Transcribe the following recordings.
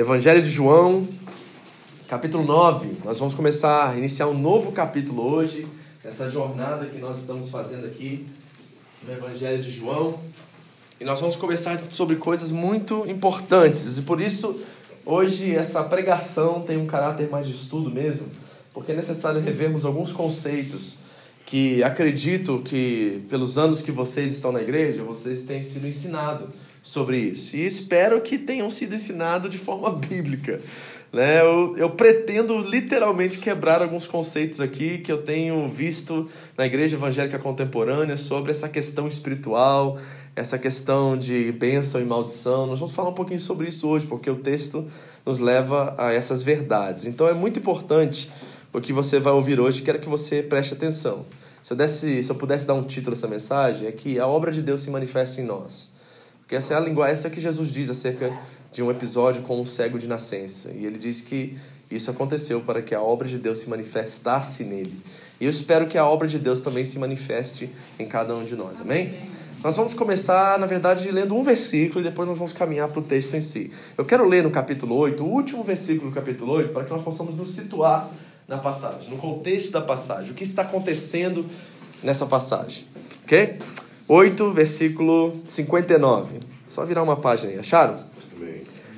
Evangelho de João, capítulo 9. Nós vamos começar a iniciar um novo capítulo hoje, essa jornada que nós estamos fazendo aqui no Evangelho de João. E nós vamos conversar sobre coisas muito importantes. E por isso, hoje, essa pregação tem um caráter mais de estudo mesmo, porque é necessário revermos alguns conceitos que acredito que, pelos anos que vocês estão na igreja, vocês têm sido ensinados sobre isso. E espero que tenham sido ensinados de forma bíblica. Né? Eu, eu pretendo literalmente quebrar alguns conceitos aqui que eu tenho visto na igreja evangélica contemporânea sobre essa questão espiritual, essa questão de bênção e maldição. Nós vamos falar um pouquinho sobre isso hoje, porque o texto nos leva a essas verdades. Então é muito importante o que você vai ouvir hoje, quero que você preste atenção. Se eu, desse, se eu pudesse dar um título a essa mensagem, é que a obra de Deus se manifesta em nós. Porque essa é a linguagem, essa é que Jesus diz acerca de um episódio com um cego de nascença. E ele diz que isso aconteceu para que a obra de Deus se manifestasse nele. E eu espero que a obra de Deus também se manifeste em cada um de nós. Amém? Nós vamos começar, na verdade, lendo um versículo e depois nós vamos caminhar para o texto em si. Eu quero ler no capítulo 8, o último versículo do capítulo 8, para que nós possamos nos situar na passagem, no contexto da passagem, o que está acontecendo nessa passagem. Ok? 8, versículo 59. Só virar uma página aí, acharam?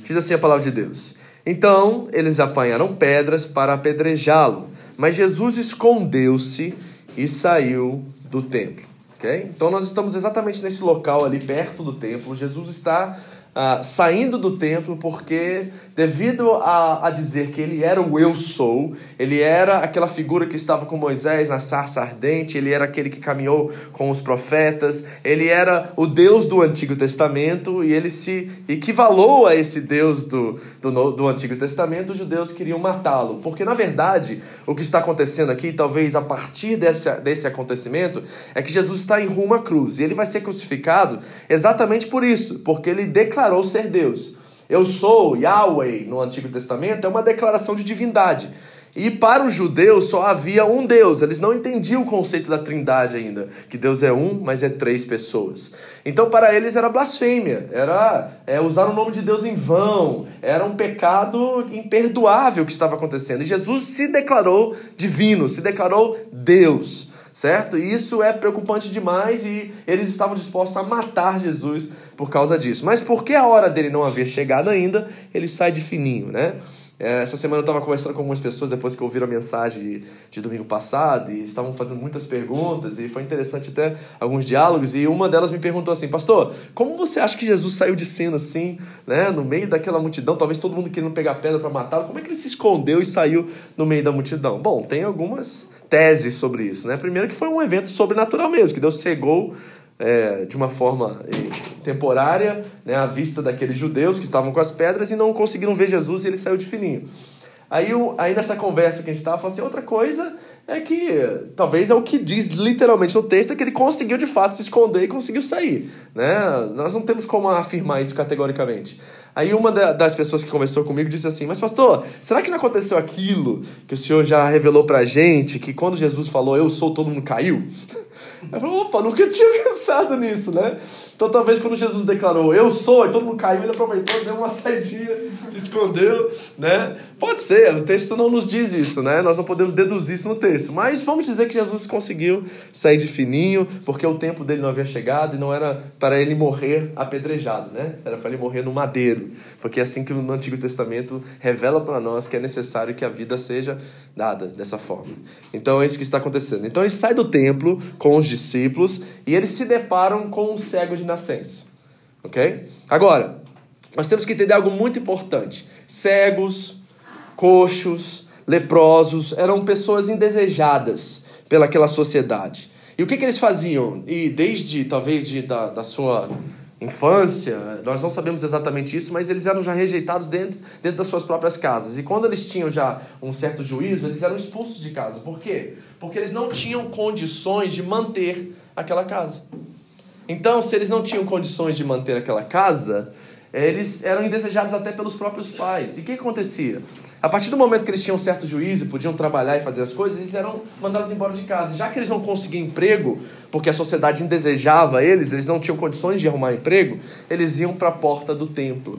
Diz assim a palavra de Deus. Então eles apanharam pedras para apedrejá-lo, mas Jesus escondeu-se e saiu do templo. Okay? Então nós estamos exatamente nesse local ali perto do templo. Jesus está ah, saindo do templo porque, devido a, a dizer que ele era o eu sou, ele era aquela figura que estava com Moisés na sarça ardente, ele era aquele que caminhou com os profetas, ele era o Deus do Antigo Testamento e ele se equivalou a esse Deus do, do, do Antigo Testamento. Os judeus queriam matá-lo, porque na verdade o que está acontecendo aqui, talvez a partir desse, desse acontecimento, é que Jesus está em rumo à cruz e ele vai ser crucificado exatamente por isso, porque ele declarou declarou ser Deus. Eu sou Yahweh no Antigo Testamento é uma declaração de divindade. E para os judeus só havia um Deus, eles não entendiam o conceito da trindade ainda, que Deus é um, mas é três pessoas. Então para eles era blasfêmia, era é, usar o nome de Deus em vão, era um pecado imperdoável que estava acontecendo. E Jesus se declarou divino, se declarou Deus certo? E isso é preocupante demais e eles estavam dispostos a matar Jesus por causa disso. Mas porque a hora dele não havia chegado ainda, ele sai de fininho, né? É, essa semana eu estava conversando com algumas pessoas depois que ouviram a mensagem de, de, domingo passado e estavam fazendo muitas perguntas e foi interessante até alguns diálogos e uma delas me perguntou assim, pastor, como você acha que Jesus saiu de cena assim, né, no meio daquela multidão, talvez todo mundo querendo pegar pedra para matá-lo, como é que ele se escondeu e saiu no meio da multidão? Bom, tem algumas teses sobre isso, né? Primeiro que foi um evento sobrenatural mesmo, que Deus cegou é, de uma forma temporária né, a vista daqueles judeus que estavam com as pedras e não conseguiram ver Jesus e ele saiu de fininho. Aí, aí nessa conversa que a gente estava, falando assim, outra coisa é que talvez é o que diz literalmente no texto, é que ele conseguiu de fato se esconder e conseguiu sair. Né? Nós não temos como afirmar isso categoricamente. Aí uma das pessoas que conversou comigo disse assim: Mas, pastor, será que não aconteceu aquilo que o senhor já revelou pra gente, que quando Jesus falou eu sou, todo mundo caiu? Eu falei, opa, nunca tinha pensado nisso, né? Então talvez quando Jesus declarou eu sou, e todo mundo caiu, ele aproveitou, deu uma saidinha, se escondeu, né? Pode ser, o texto não nos diz isso, né? Nós não podemos deduzir isso no texto. Mas vamos dizer que Jesus conseguiu sair de fininho, porque o tempo dele não havia chegado e não era para ele morrer apedrejado, né? Era para ele morrer no madeiro. Porque é assim que no Antigo Testamento revela para nós que é necessário que a vida seja dada dessa forma. Então é isso que está acontecendo. Então ele sai do templo com os discípulos e eles se deparam com um cego de nascença. Ok? Agora, nós temos que entender algo muito importante. Cegos, coxos, leprosos eram pessoas indesejadas pelaquela sociedade. E o que, que eles faziam? E desde, talvez, de, da, da sua infância, nós não sabemos exatamente isso, mas eles eram já rejeitados dentro, dentro das suas próprias casas. E quando eles tinham já um certo juízo, eles eram expulsos de casa. Por quê? Porque eles não tinham condições de manter aquela casa. Então, se eles não tinham condições de manter aquela casa, eles eram indesejados até pelos próprios pais. E o que acontecia? A partir do momento que eles tinham certo juízo, podiam trabalhar e fazer as coisas, eles eram mandados embora de casa. Já que eles não conseguiam emprego, porque a sociedade indesejava eles, eles não tinham condições de arrumar emprego, eles iam para a porta do templo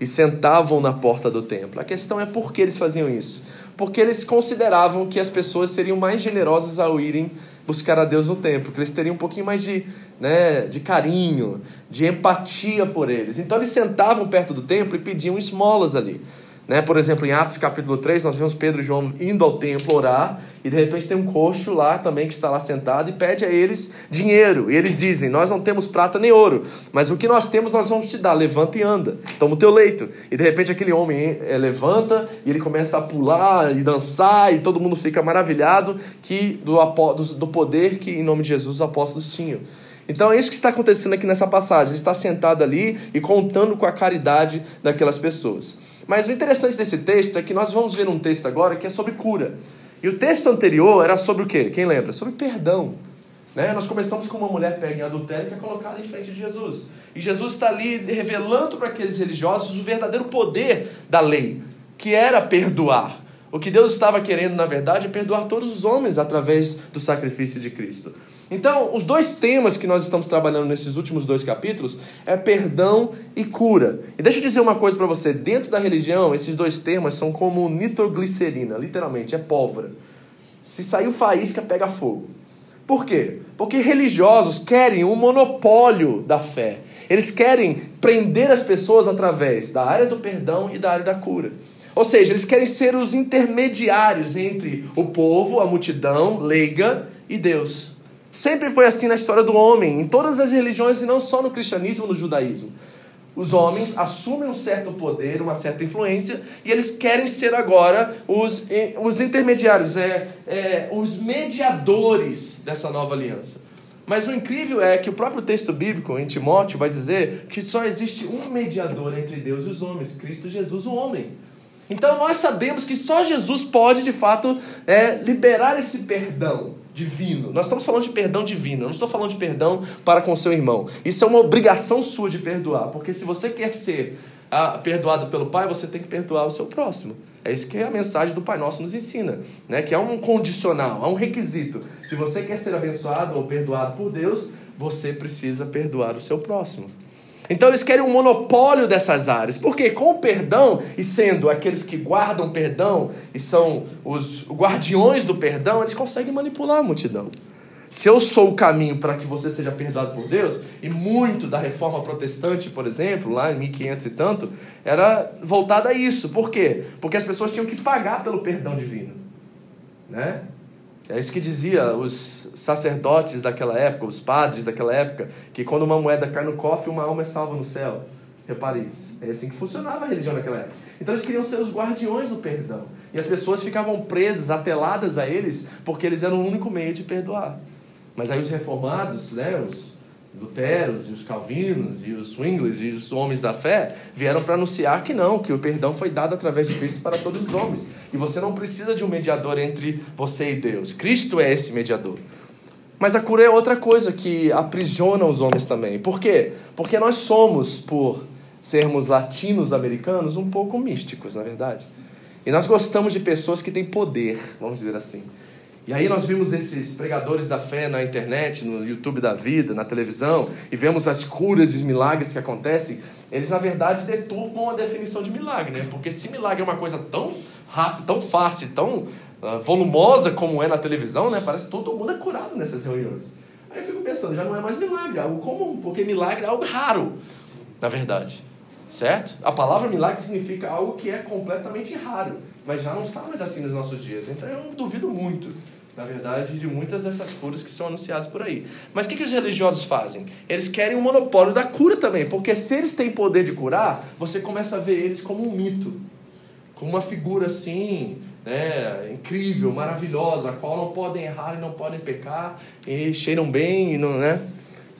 e sentavam na porta do templo. A questão é por que eles faziam isso? Porque eles consideravam que as pessoas seriam mais generosas ao irem buscar a Deus no templo, que eles teriam um pouquinho mais de, né, de carinho, de empatia por eles. Então eles sentavam perto do templo e pediam esmolas ali. Né? Por exemplo, em Atos capítulo 3, nós vemos Pedro e João indo ao templo orar, e de repente tem um coxo lá também que está lá sentado e pede a eles dinheiro. E eles dizem: Nós não temos prata nem ouro, mas o que nós temos nós vamos te dar. Levanta e anda, toma o teu leito. E de repente aquele homem é, levanta e ele começa a pular e dançar, e todo mundo fica maravilhado que do, do poder que, em nome de Jesus, os apóstolos tinham. Então é isso que está acontecendo aqui nessa passagem. Ele está sentado ali e contando com a caridade daquelas pessoas. Mas o interessante desse texto é que nós vamos ver um texto agora que é sobre cura. E o texto anterior era sobre o quê? Quem lembra? Sobre perdão. Né? Nós começamos com uma mulher pega em adultério que é colocada em frente de Jesus. E Jesus está ali revelando para aqueles religiosos o verdadeiro poder da lei, que era perdoar. O que Deus estava querendo, na verdade, é perdoar todos os homens através do sacrifício de Cristo. Então, os dois temas que nós estamos trabalhando nesses últimos dois capítulos é perdão e cura. E deixa eu dizer uma coisa para você: dentro da religião, esses dois temas são como nitroglicerina, literalmente, é pólvora. Se saiu faísca, pega fogo. Por quê? Porque religiosos querem um monopólio da fé. Eles querem prender as pessoas através da área do perdão e da área da cura. Ou seja, eles querem ser os intermediários entre o povo, a multidão leiga e Deus. Sempre foi assim na história do homem, em todas as religiões e não só no cristianismo, no judaísmo. Os homens assumem um certo poder, uma certa influência, e eles querem ser agora os, os intermediários, é, é, os mediadores dessa nova aliança. Mas o incrível é que o próprio texto bíblico, em Timóteo, vai dizer que só existe um mediador entre Deus e os homens, Cristo Jesus, o homem. Então nós sabemos que só Jesus pode, de fato, é, liberar esse perdão divino. Nós estamos falando de perdão divino, eu não estou falando de perdão para com seu irmão. Isso é uma obrigação sua de perdoar, porque se você quer ser ah, perdoado pelo Pai, você tem que perdoar o seu próximo. É isso que a mensagem do Pai Nosso nos ensina, né? que é um condicional, é um requisito. Se você quer ser abençoado ou perdoado por Deus, você precisa perdoar o seu próximo. Então eles querem um monopólio dessas áreas. Porque com o perdão, e sendo aqueles que guardam perdão e são os guardiões do perdão, eles conseguem manipular a multidão. Se eu sou o caminho para que você seja perdoado por Deus, e muito da reforma protestante, por exemplo, lá em 1500 e tanto, era voltada a isso. Por quê? Porque as pessoas tinham que pagar pelo perdão divino. Né? É isso que dizia os sacerdotes daquela época, os padres daquela época, que quando uma moeda cai no cofre, uma alma é salva no céu. Repare isso. É assim que funcionava a religião naquela época. Então eles queriam ser os guardiões do perdão. E as pessoas ficavam presas, ateladas a eles, porque eles eram o único meio de perdoar. Mas aí os reformados, né, os Luteros e os Calvinos e os Swinglers e os homens da fé vieram para anunciar que não, que o perdão foi dado através de Cristo para todos os homens. E você não precisa de um mediador entre você e Deus. Cristo é esse mediador. Mas a cura é outra coisa que aprisiona os homens também. Por quê? Porque nós somos, por sermos latinos americanos, um pouco místicos, na verdade. E nós gostamos de pessoas que têm poder, vamos dizer assim. E aí nós vimos esses pregadores da fé na internet, no YouTube da vida, na televisão, e vemos as curas e os milagres que acontecem. Eles, na verdade, deturpam a definição de milagre, né? Porque se milagre é uma coisa tão rápida, tão fácil, tão uh, volumosa como é na televisão, né? Parece que todo mundo é curado nessas reuniões. Aí eu fico pensando, já não é mais milagre, é algo comum, porque milagre é algo raro, na verdade. Certo? A palavra milagre significa algo que é completamente raro, mas já não está mais assim nos nossos dias. Então eu duvido muito na verdade, de muitas dessas curas que são anunciadas por aí. Mas o que, que os religiosos fazem? Eles querem um monopólio da cura também, porque se eles têm poder de curar, você começa a ver eles como um mito, como uma figura assim, né, incrível, maravilhosa, a qual não podem errar e não podem pecar, e cheiram bem, e não, né?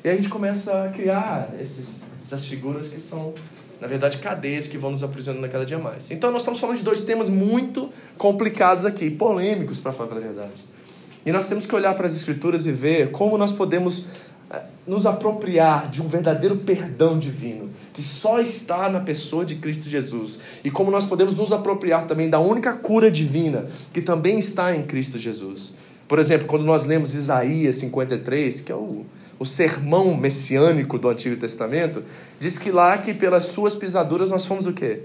E a gente começa a criar esses Essas figuras que são, na verdade, cadeias que vão nos aprisionando cada dia mais. Então, nós estamos falando de dois temas muito complicados aqui, polêmicos, para falar a verdade. E nós temos que olhar para as Escrituras e ver como nós podemos eh, nos apropriar de um verdadeiro perdão divino, que só está na pessoa de Cristo Jesus. E como nós podemos nos apropriar também da única cura divina, que também está em Cristo Jesus. Por exemplo, quando nós lemos Isaías 53, que é o, o sermão messiânico do Antigo Testamento, diz que lá que pelas suas pisaduras nós fomos o quê?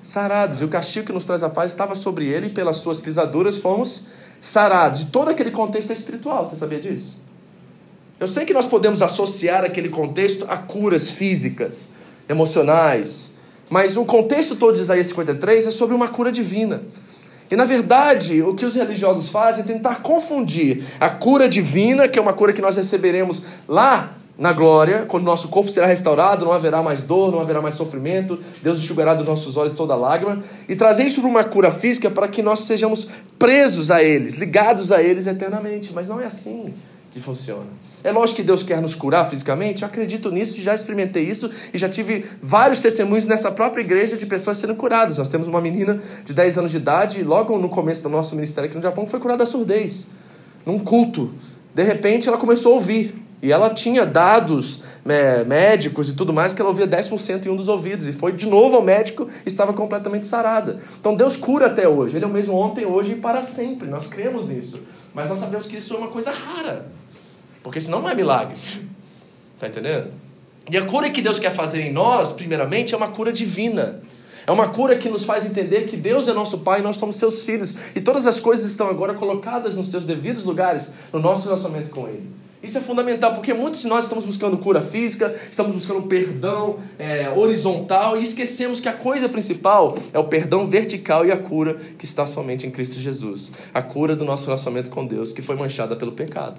Sarados. E o castigo que nos traz a paz estava sobre ele, e pelas suas pisaduras fomos sarados. E todo aquele contexto é espiritual, você sabia disso? Eu sei que nós podemos associar aquele contexto a curas físicas, emocionais, mas o contexto todo de Isaías 53 é sobre uma cura divina. E na verdade, o que os religiosos fazem é tentar confundir a cura divina, que é uma cura que nós receberemos lá na glória, quando nosso corpo será restaurado, não haverá mais dor, não haverá mais sofrimento, Deus enxugará dos nossos olhos toda lágrima, e trazer isso para uma cura física para que nós sejamos presos a eles, ligados a eles eternamente. Mas não é assim que funciona. É lógico que Deus quer nos curar fisicamente, eu acredito nisso, já experimentei isso e já tive vários testemunhos nessa própria igreja de pessoas sendo curadas. Nós temos uma menina de 10 anos de idade, logo no começo do nosso ministério aqui no Japão, foi curada da surdez, num culto. De repente ela começou a ouvir. E ela tinha dados é, médicos e tudo mais que ela ouvia 10% em um dos ouvidos. E foi de novo ao médico e estava completamente sarada. Então Deus cura até hoje. Ele é o mesmo ontem, hoje e para sempre. Nós cremos nisso. Mas nós sabemos que isso é uma coisa rara. Porque senão não é milagre. Está entendendo? E a cura que Deus quer fazer em nós, primeiramente, é uma cura divina. É uma cura que nos faz entender que Deus é nosso Pai e nós somos seus filhos. E todas as coisas estão agora colocadas nos seus devidos lugares no nosso relacionamento com Ele. Isso é fundamental, porque muitos de nós estamos buscando cura física, estamos buscando perdão é, horizontal e esquecemos que a coisa principal é o perdão vertical e a cura que está somente em Cristo Jesus. A cura do nosso relacionamento com Deus, que foi manchada pelo pecado.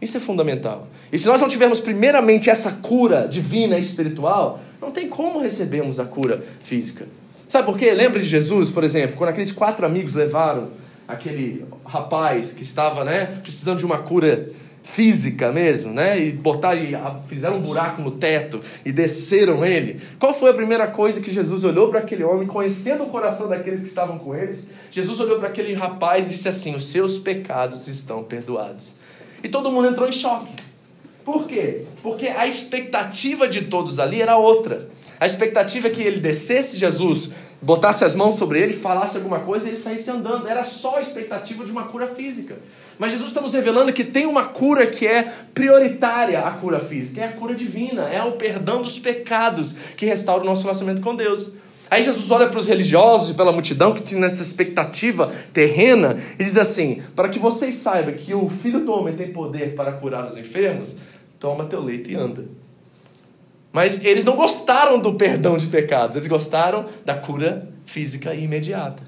Isso é fundamental. E se nós não tivermos primeiramente essa cura divina e espiritual, não tem como recebermos a cura física. Sabe por quê? Lembra de Jesus, por exemplo, quando aqueles quatro amigos levaram aquele rapaz que estava né, precisando de uma cura física mesmo, né? E botaram, e fizeram um buraco no teto e desceram ele. Qual foi a primeira coisa que Jesus olhou para aquele homem, conhecendo o coração daqueles que estavam com eles? Jesus olhou para aquele rapaz e disse assim: Os seus pecados estão perdoados. E todo mundo entrou em choque. Por quê? Porque a expectativa de todos ali era outra. A expectativa é que ele descesse Jesus, botasse as mãos sobre ele, falasse alguma coisa e ele saísse andando. Era só a expectativa de uma cura física. Mas Jesus está nos revelando que tem uma cura que é prioritária à cura física, é a cura divina, é o perdão dos pecados que restaura o nosso relacionamento com Deus. Aí Jesus olha para os religiosos e pela multidão que tinha essa expectativa terrena e diz assim: Para que vocês saibam que o Filho do Homem tem poder para curar os enfermos, toma teu leito e anda. Mas eles não gostaram do perdão de pecados, eles gostaram da cura física e imediata.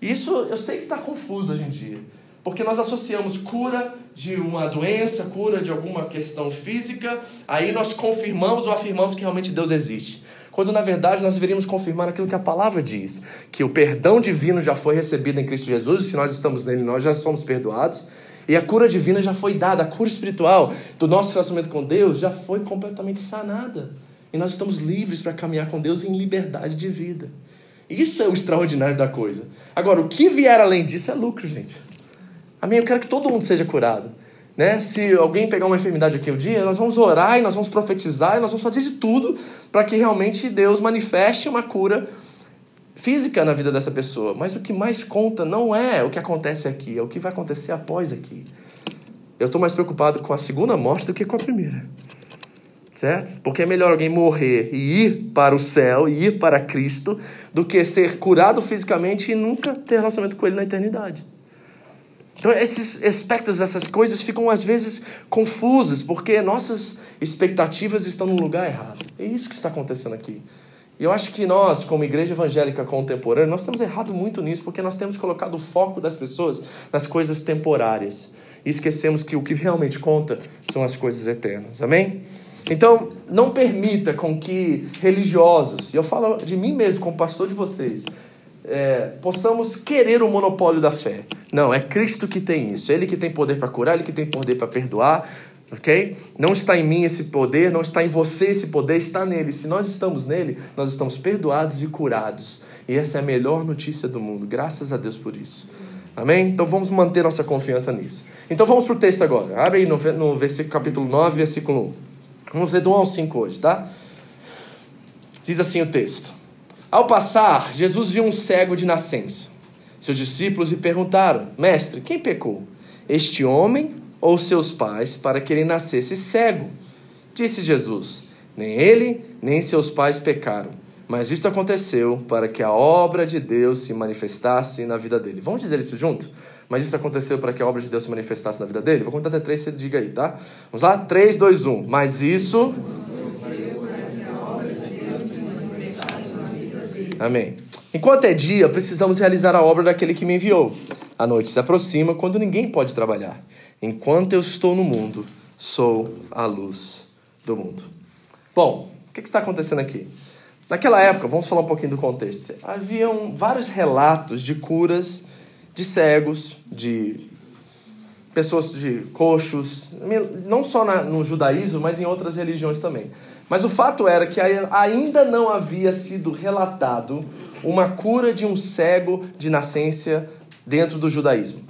Isso eu sei que está confuso hoje em dia. Porque nós associamos cura de uma doença, cura de alguma questão física, aí nós confirmamos ou afirmamos que realmente Deus existe. Quando na verdade nós deveríamos confirmar aquilo que a palavra diz, que o perdão divino já foi recebido em Cristo Jesus, e se nós estamos nele, nós já somos perdoados, e a cura divina já foi dada, a cura espiritual do nosso relacionamento com Deus já foi completamente sanada. E nós estamos livres para caminhar com Deus em liberdade de vida. Isso é o extraordinário da coisa. Agora, o que vier além disso é lucro, gente. Amém? Eu quero que todo mundo seja curado. Né? Se alguém pegar uma enfermidade aqui um dia, nós vamos orar e nós vamos profetizar e nós vamos fazer de tudo para que realmente Deus manifeste uma cura física na vida dessa pessoa. Mas o que mais conta não é o que acontece aqui, é o que vai acontecer após aqui. Eu estou mais preocupado com a segunda morte do que com a primeira. Certo? Porque é melhor alguém morrer e ir para o céu, e ir para Cristo, do que ser curado fisicamente e nunca ter relacionamento com Ele na eternidade. Então, esses aspectos, essas coisas ficam às vezes confusas, porque nossas expectativas estão no lugar errado. É isso que está acontecendo aqui. E eu acho que nós, como igreja evangélica contemporânea, nós estamos errado muito nisso, porque nós temos colocado o foco das pessoas nas coisas temporárias. E esquecemos que o que realmente conta são as coisas eternas. Amém? Então, não permita com que religiosos, e eu falo de mim mesmo como pastor de vocês, é, possamos querer o monopólio da fé. Não, é Cristo que tem isso. Ele que tem poder para curar, ele que tem poder para perdoar. Ok? Não está em mim esse poder, não está em você esse poder, está nele. Se nós estamos nele, nós estamos perdoados e curados. E essa é a melhor notícia do mundo. Graças a Deus por isso. Amém? Então vamos manter nossa confiança nisso. Então vamos para o texto agora. Abre aí no, no versículo, capítulo 9, versículo 1. Vamos ler do 1 ao 5 hoje, tá? Diz assim o texto: Ao passar, Jesus viu um cego de nascença. Seus discípulos lhe perguntaram: Mestre, quem pecou? Este homem ou seus pais para que ele nascesse cego? Disse Jesus: Nem ele, nem seus pais pecaram mas isto aconteceu para que a obra de Deus se manifestasse na vida dele. Vamos dizer isso junto? Mas isso aconteceu para que a obra de Deus se manifestasse na vida dele? Vou contar até três, você diga aí, tá? Vamos lá? 3, 2, 1. Mas isso. Amém. Enquanto é dia, precisamos realizar a obra daquele que me enviou. A noite se aproxima quando ninguém pode trabalhar. Enquanto eu estou no mundo, sou a luz do mundo. Bom, o que está acontecendo aqui? Naquela época, vamos falar um pouquinho do contexto, haviam vários relatos de curas de cegos, de pessoas de coxos, não só na, no judaísmo, mas em outras religiões também. Mas o fato era que ainda não havia sido relatado uma cura de um cego de nascença dentro do judaísmo.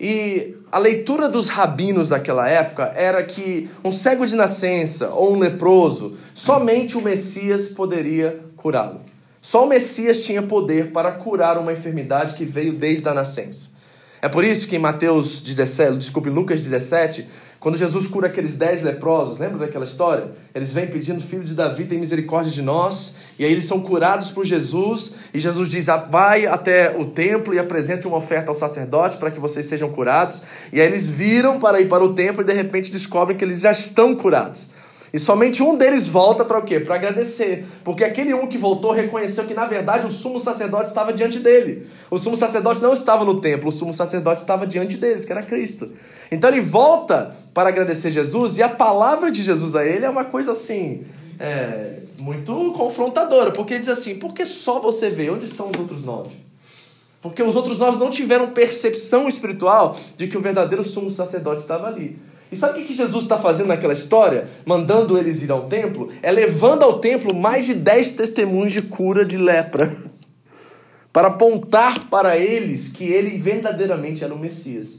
E a leitura dos rabinos daquela época era que um cego de nascença ou um leproso, somente o Messias poderia curá-lo. Só o Messias tinha poder para curar uma enfermidade que veio desde a nascença. É por isso que em Mateus 17, desculpe, Lucas 17, quando Jesus cura aqueles dez leprosos, lembra daquela história? Eles vêm pedindo, filho de Davi, tem misericórdia de nós. E aí eles são curados por Jesus. E Jesus diz, ah, vai até o templo e apresente uma oferta ao sacerdote para que vocês sejam curados. E aí eles viram para ir para o templo e de repente descobrem que eles já estão curados. E somente um deles volta para o quê? Para agradecer. Porque aquele um que voltou reconheceu que, na verdade, o sumo sacerdote estava diante dele. O sumo sacerdote não estava no templo, o sumo sacerdote estava diante deles, que era Cristo. Então ele volta para agradecer Jesus e a palavra de Jesus a ele é uma coisa assim. É, muito confrontadora, porque ele diz assim: por que só você vê? Onde estão os outros nove? Porque os outros nove não tiveram percepção espiritual de que o verdadeiro sumo sacerdote estava ali. E sabe o que Jesus está fazendo naquela história? Mandando eles ir ao templo? É levando ao templo mais de dez testemunhos de cura de lepra. Para apontar para eles que ele verdadeiramente era o Messias.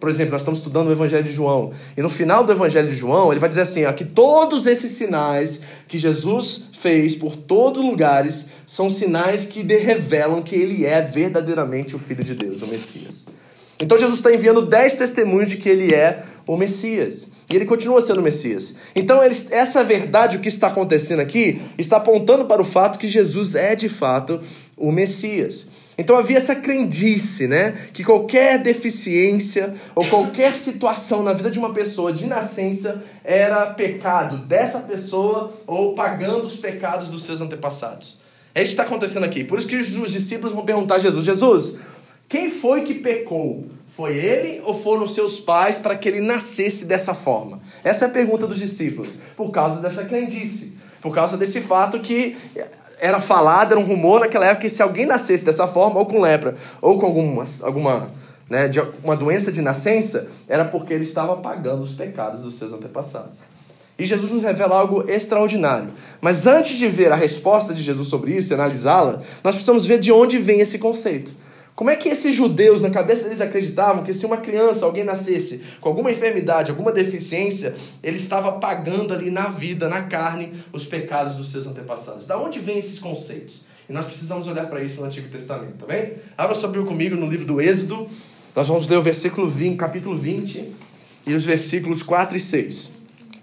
Por exemplo, nós estamos estudando o Evangelho de João. E no final do Evangelho de João, ele vai dizer assim: ó, que todos esses sinais que Jesus fez por todos os lugares são sinais que revelam que ele é verdadeiramente o Filho de Deus, o Messias. Então Jesus está enviando dez testemunhos de que ele é o Messias. E ele continua sendo o Messias. Então, essa verdade, o que está acontecendo aqui, está apontando para o fato que Jesus é de fato o Messias. Então havia essa crendice, né? Que qualquer deficiência ou qualquer situação na vida de uma pessoa de nascença era pecado dessa pessoa ou pagando os pecados dos seus antepassados. É isso que está acontecendo aqui. Por isso que os discípulos vão perguntar a Jesus: Jesus, quem foi que pecou? Foi ele ou foram seus pais para que ele nascesse dessa forma? Essa é a pergunta dos discípulos, por causa dessa crendice, por causa desse fato que era falado, era um rumor naquela época que se alguém nascesse dessa forma, ou com lepra, ou com alguma, alguma né, de uma doença de nascença, era porque ele estava pagando os pecados dos seus antepassados. E Jesus nos revela algo extraordinário. Mas antes de ver a resposta de Jesus sobre isso e analisá-la, nós precisamos ver de onde vem esse conceito. Como é que esses judeus, na cabeça deles, acreditavam que se uma criança, alguém nascesse com alguma enfermidade, alguma deficiência, ele estava pagando ali na vida, na carne, os pecados dos seus antepassados? Da onde vêm esses conceitos? E nós precisamos olhar para isso no Antigo Testamento, tá bem? Abra sua Bíblia comigo no livro do Êxodo. Nós vamos ler o versículo 20, capítulo 20 e os versículos 4 e 6.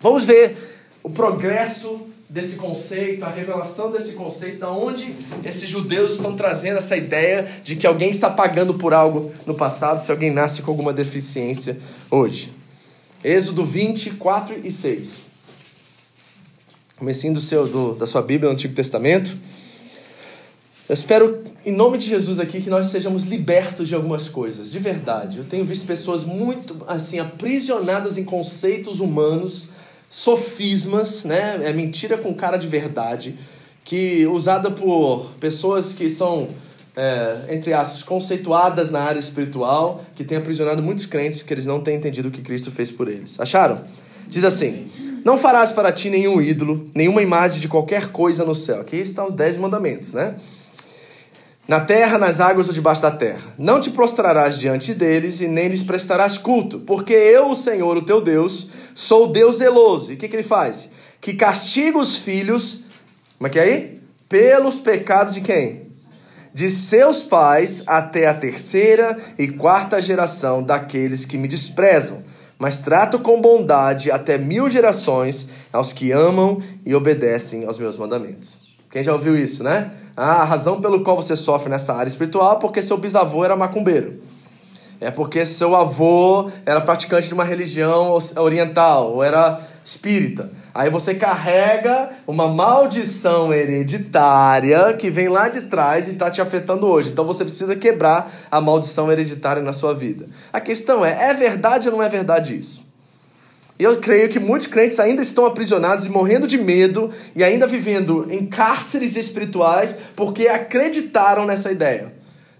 Vamos ver o progresso desse conceito, a revelação desse conceito, da onde esses judeus estão trazendo essa ideia de que alguém está pagando por algo no passado se alguém nasce com alguma deficiência hoje. Êxodo 24 e 6. Comecinho do seu, do, da sua Bíblia no Antigo Testamento. Eu espero, em nome de Jesus aqui, que nós sejamos libertos de algumas coisas, de verdade. Eu tenho visto pessoas muito, assim, aprisionadas em conceitos humanos, sofismas, né? É mentira com cara de verdade, que usada por pessoas que são é, entre aspas, conceituadas na área espiritual que tem aprisionado muitos crentes que eles não têm entendido o que Cristo fez por eles. Acharam? Diz assim: Não farás para ti nenhum ídolo, nenhuma imagem de qualquer coisa no céu. Aqui estão os dez mandamentos, né? Na terra, nas águas ou debaixo da terra. Não te prostrarás diante deles e nem lhes prestarás culto, porque eu, o Senhor, o teu Deus, sou Deus zeloso. E o que, que ele faz? Que castiga os filhos, como é que é aí? Pelos pecados de quem? De seus pais até a terceira e quarta geração daqueles que me desprezam. Mas trato com bondade até mil gerações aos que amam e obedecem aos meus mandamentos. Quem já ouviu isso, né? A razão pelo qual você sofre nessa área espiritual é porque seu bisavô era macumbeiro. É porque seu avô era praticante de uma religião oriental, ou era espírita. Aí você carrega uma maldição hereditária que vem lá de trás e está te afetando hoje. Então você precisa quebrar a maldição hereditária na sua vida. A questão é: é verdade ou não é verdade isso? E eu creio que muitos crentes ainda estão aprisionados e morrendo de medo e ainda vivendo em cárceres espirituais porque acreditaram nessa ideia.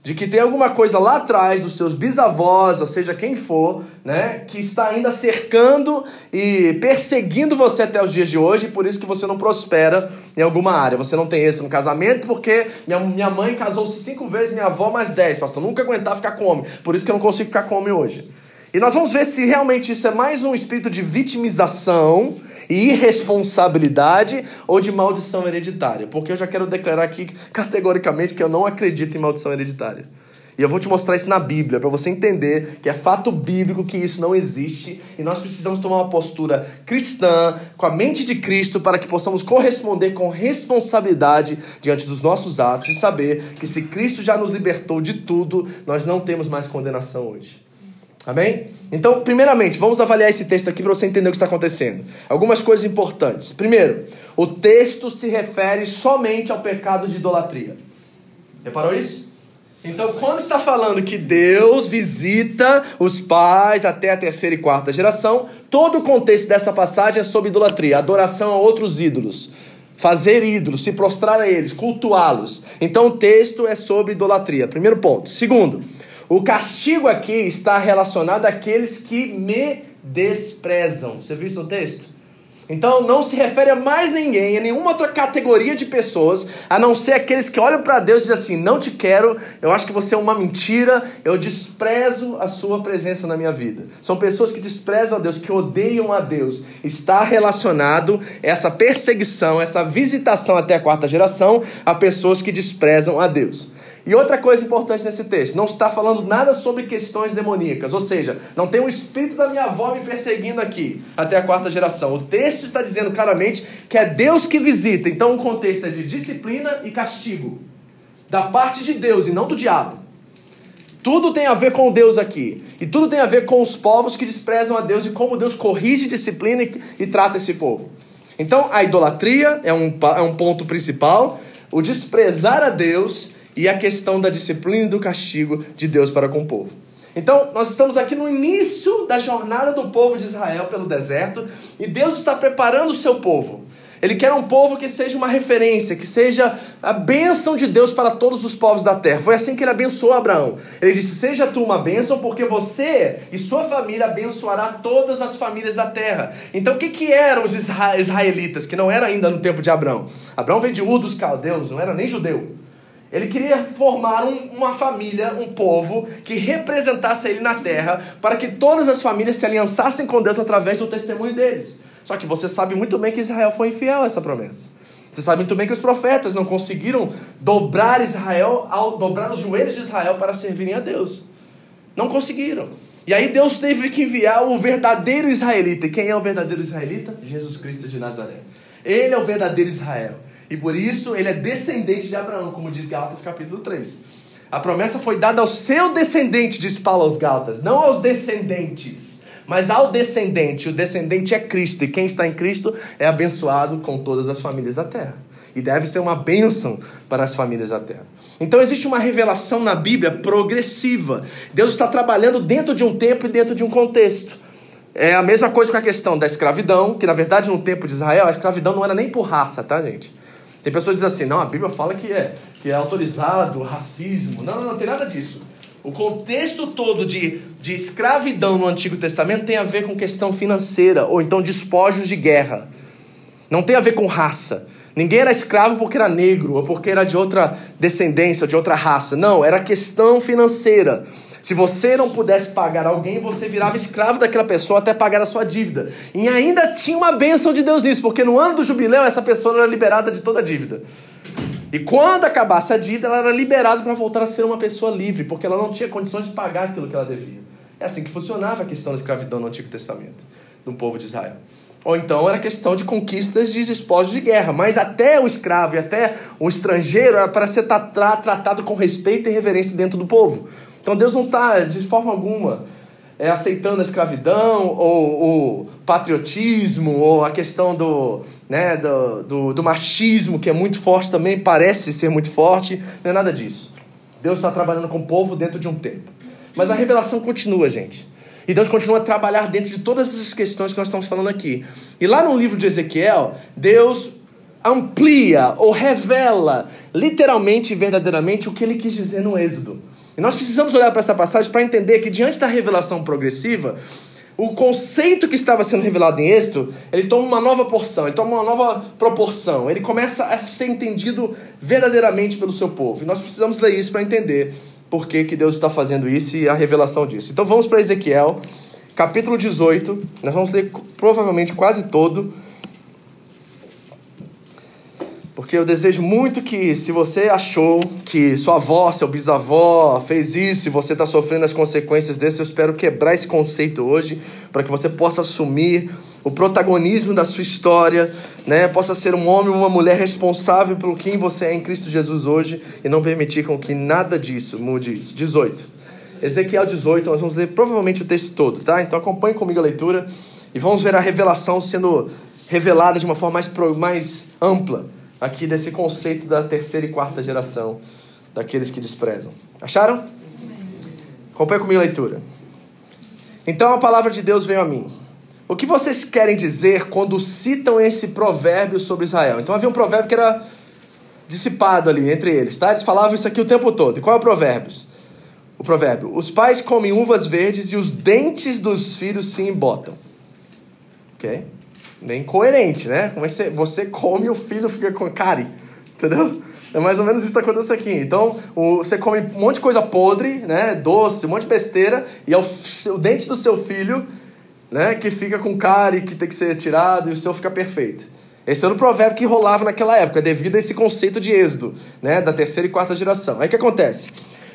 De que tem alguma coisa lá atrás dos seus bisavós, ou seja, quem for, né, que está ainda cercando e perseguindo você até os dias de hoje, e por isso que você não prospera em alguma área. Você não tem êxito no casamento porque minha, minha mãe casou-se cinco vezes, minha avó mais dez, pastor. Nunca aguentar ficar com homem. Por isso que eu não consigo ficar com homem hoje. E nós vamos ver se realmente isso é mais um espírito de vitimização e irresponsabilidade ou de maldição hereditária. Porque eu já quero declarar aqui categoricamente que eu não acredito em maldição hereditária. E eu vou te mostrar isso na Bíblia, para você entender que é fato bíblico que isso não existe e nós precisamos tomar uma postura cristã, com a mente de Cristo, para que possamos corresponder com responsabilidade diante dos nossos atos e saber que se Cristo já nos libertou de tudo, nós não temos mais condenação hoje. Amém? Então, primeiramente, vamos avaliar esse texto aqui para você entender o que está acontecendo. Algumas coisas importantes. Primeiro, o texto se refere somente ao pecado de idolatria. Reparou isso? Então, quando está falando que Deus visita os pais até a terceira e quarta geração, todo o contexto dessa passagem é sobre idolatria, adoração a outros ídolos. Fazer ídolos, se prostrar a eles, cultuá-los. Então, o texto é sobre idolatria. Primeiro ponto. Segundo, o castigo aqui está relacionado àqueles que me desprezam. Você viu isso no texto? Então não se refere a mais ninguém, a nenhuma outra categoria de pessoas, a não ser aqueles que olham para Deus e dizem assim: Não te quero, eu acho que você é uma mentira, eu desprezo a sua presença na minha vida. São pessoas que desprezam a Deus, que odeiam a Deus. Está relacionado essa perseguição, essa visitação até a quarta geração a pessoas que desprezam a Deus. E outra coisa importante nesse texto, não está falando nada sobre questões demoníacas, ou seja, não tem um espírito da minha avó me perseguindo aqui até a quarta geração. O texto está dizendo claramente que é Deus que visita, então o contexto é de disciplina e castigo, da parte de Deus e não do diabo. Tudo tem a ver com Deus aqui. E tudo tem a ver com os povos que desprezam a Deus e como Deus corrige, disciplina e, e trata esse povo. Então, a idolatria é um, é um ponto principal. O desprezar a Deus e a questão da disciplina e do castigo de Deus para com o povo. Então, nós estamos aqui no início da jornada do povo de Israel pelo deserto e Deus está preparando o seu povo. Ele quer um povo que seja uma referência, que seja a bênção de Deus para todos os povos da terra. Foi assim que ele abençoou Abraão. Ele disse: Seja tu uma bênção, porque você e sua família abençoará todas as famílias da terra. Então, o que, que eram os israelitas, que não era ainda no tempo de Abraão? Abraão veio de Ur dos caldeus, não era nem judeu. Ele queria formar um, uma família, um povo que representasse ele na terra, para que todas as famílias se aliançassem com Deus através do testemunho deles. Só que você sabe muito bem que Israel foi infiel a essa promessa. Você sabe muito bem que os profetas não conseguiram dobrar Israel, ao dobrar os joelhos de Israel para servirem a Deus. Não conseguiram. E aí Deus teve que enviar o verdadeiro israelita. E quem é o verdadeiro israelita? Jesus Cristo de Nazaré. Ele é o verdadeiro Israel. E por isso ele é descendente de Abraão, como diz Gálatas capítulo 3. A promessa foi dada ao seu descendente, diz Paulo aos Gálatas, não aos descendentes, mas ao descendente. O descendente é Cristo, e quem está em Cristo é abençoado com todas as famílias da terra. E deve ser uma bênção para as famílias da terra. Então existe uma revelação na Bíblia progressiva. Deus está trabalhando dentro de um tempo e dentro de um contexto. É a mesma coisa com a questão da escravidão, que na verdade no tempo de Israel a escravidão não era nem por raça, tá, gente? Tem pessoas que dizem assim, não, a Bíblia fala que é, que é autorizado racismo. Não, não, não tem nada disso. O contexto todo de, de escravidão no Antigo Testamento tem a ver com questão financeira, ou então despojos de guerra. Não tem a ver com raça. Ninguém era escravo porque era negro, ou porque era de outra descendência, ou de outra raça. Não, era questão financeira. Se você não pudesse pagar alguém, você virava escravo daquela pessoa até pagar a sua dívida. E ainda tinha uma bênção de Deus nisso, porque no ano do jubileu essa pessoa era liberada de toda a dívida. E quando acabasse a dívida, ela era liberada para voltar a ser uma pessoa livre, porque ela não tinha condições de pagar aquilo que ela devia. É assim que funcionava a questão da escravidão no Antigo Testamento, do povo de Israel. Ou então era questão de conquistas de esposos de guerra. Mas até o escravo e até o estrangeiro era para ser tratado com respeito e reverência dentro do povo. Então Deus não está, de forma alguma, é, aceitando a escravidão, ou o patriotismo, ou a questão do, né, do, do, do, machismo, que é muito forte também, parece ser muito forte, não é nada disso. Deus está trabalhando com o povo dentro de um tempo. Mas a revelação continua, gente. E Deus continua a trabalhar dentro de todas essas questões que nós estamos falando aqui. E lá no livro de Ezequiel, Deus amplia ou revela literalmente e verdadeiramente o que ele quis dizer no Êxodo. E nós precisamos olhar para essa passagem para entender que diante da revelação progressiva, o conceito que estava sendo revelado em Êxodo, ele toma uma nova porção, ele toma uma nova proporção, ele começa a ser entendido verdadeiramente pelo seu povo. E nós precisamos ler isso para entender por que, que Deus está fazendo isso e a revelação disso. Então vamos para Ezequiel, capítulo 18, nós vamos ler provavelmente quase todo porque eu desejo muito que, se você achou que sua avó, seu bisavó fez isso e você está sofrendo as consequências desse, eu espero quebrar esse conceito hoje, para que você possa assumir o protagonismo da sua história, né? possa ser um homem ou uma mulher responsável pelo quem você é em Cristo Jesus hoje e não permitir com que nada disso mude isso. 18. Ezequiel 18, nós vamos ler provavelmente o texto todo, tá? Então acompanhe comigo a leitura e vamos ver a revelação sendo revelada de uma forma mais, mais ampla aqui desse conceito da terceira e quarta geração daqueles que desprezam. Acharam? Acompanhe comigo a leitura. Então a palavra de Deus veio a mim. O que vocês querem dizer quando citam esse provérbio sobre Israel? Então havia um provérbio que era dissipado ali entre eles, tá? Eles falavam isso aqui o tempo todo. E qual é o provérbio? O provérbio: Os pais comem uvas verdes e os dentes dos filhos se embotam. Ok? Bem coerente, né? Como é que você, você come e o filho fica com cárie, entendeu? É mais ou menos isso que está acontecendo aqui. Então, o, você come um monte de coisa podre, né? Doce, um monte de besteira, e é o, o dente do seu filho, né? Que fica com cárie, que tem que ser tirado, e o seu fica perfeito. Esse era o provérbio que rolava naquela época, devido a esse conceito de êxodo, né? Da terceira e quarta geração. Aí o que acontece?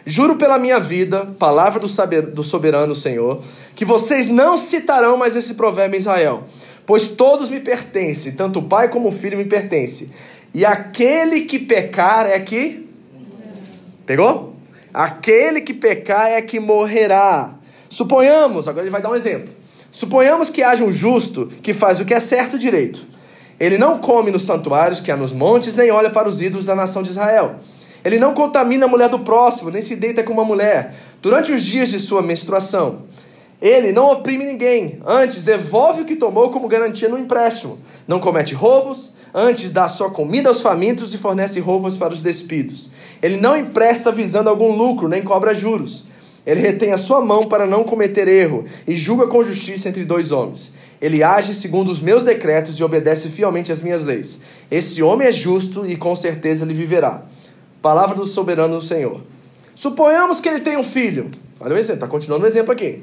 Juro pela minha vida, palavra do, saber, do soberano Senhor, que vocês não citarão mais esse provérbio em Israel Pois todos me pertencem, tanto o pai como o filho me pertencem. E aquele que pecar é que. Pegou? Aquele que pecar é que morrerá. Suponhamos, agora ele vai dar um exemplo. Suponhamos que haja um justo que faz o que é certo e direito. Ele não come nos santuários que há nos montes, nem olha para os ídolos da nação de Israel. Ele não contamina a mulher do próximo, nem se deita com uma mulher durante os dias de sua menstruação. Ele não oprime ninguém, antes devolve o que tomou como garantia no empréstimo. Não comete roubos, antes dá sua comida aos famintos e fornece roupas para os despidos. Ele não empresta visando algum lucro, nem cobra juros. Ele retém a sua mão para não cometer erro e julga com justiça entre dois homens. Ele age segundo os meus decretos e obedece fielmente às minhas leis. Esse homem é justo e com certeza ele viverá. Palavra do soberano do Senhor. Suponhamos que ele tem um filho. Olha o exemplo, está continuando o exemplo aqui.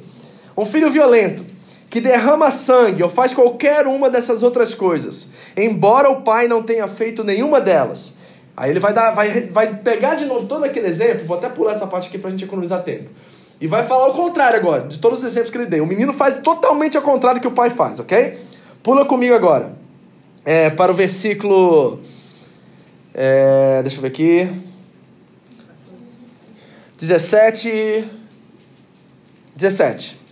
Um filho violento que derrama sangue ou faz qualquer uma dessas outras coisas, embora o pai não tenha feito nenhuma delas. Aí ele vai, dar, vai, vai pegar de novo todo aquele exemplo, vou até pular essa parte aqui para a gente economizar tempo. E vai falar o contrário agora, de todos os exemplos que ele deu. O menino faz totalmente ao contrário que o pai faz, ok? Pula comigo agora. É, para o versículo. É, deixa eu ver aqui. 17. 17.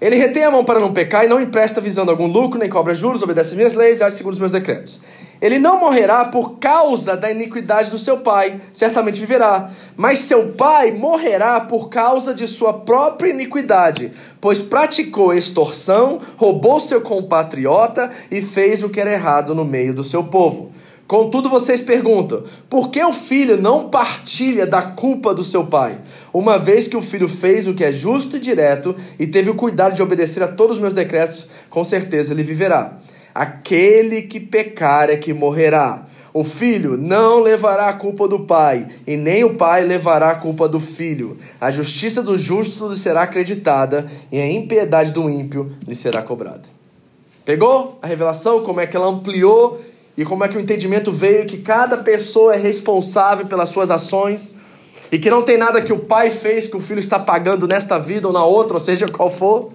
Ele retém a mão para não pecar e não empresta visando algum lucro, nem cobra juros, obedece minhas leis e age segundo os meus decretos. Ele não morrerá por causa da iniquidade do seu pai, certamente viverá. Mas seu pai morrerá por causa de sua própria iniquidade, pois praticou extorsão, roubou seu compatriota e fez o que era errado no meio do seu povo. Contudo, vocês perguntam: por que o filho não partilha da culpa do seu pai? Uma vez que o filho fez o que é justo e direto e teve o cuidado de obedecer a todos os meus decretos, com certeza ele viverá. Aquele que pecar é que morrerá. O filho não levará a culpa do pai, e nem o pai levará a culpa do filho. A justiça do justo lhe será acreditada, e a impiedade do ímpio lhe será cobrada. Pegou a revelação? Como é que ela ampliou e como é que o entendimento veio que cada pessoa é responsável pelas suas ações e que não tem nada que o pai fez que o filho está pagando nesta vida ou na outra, ou seja, qual for.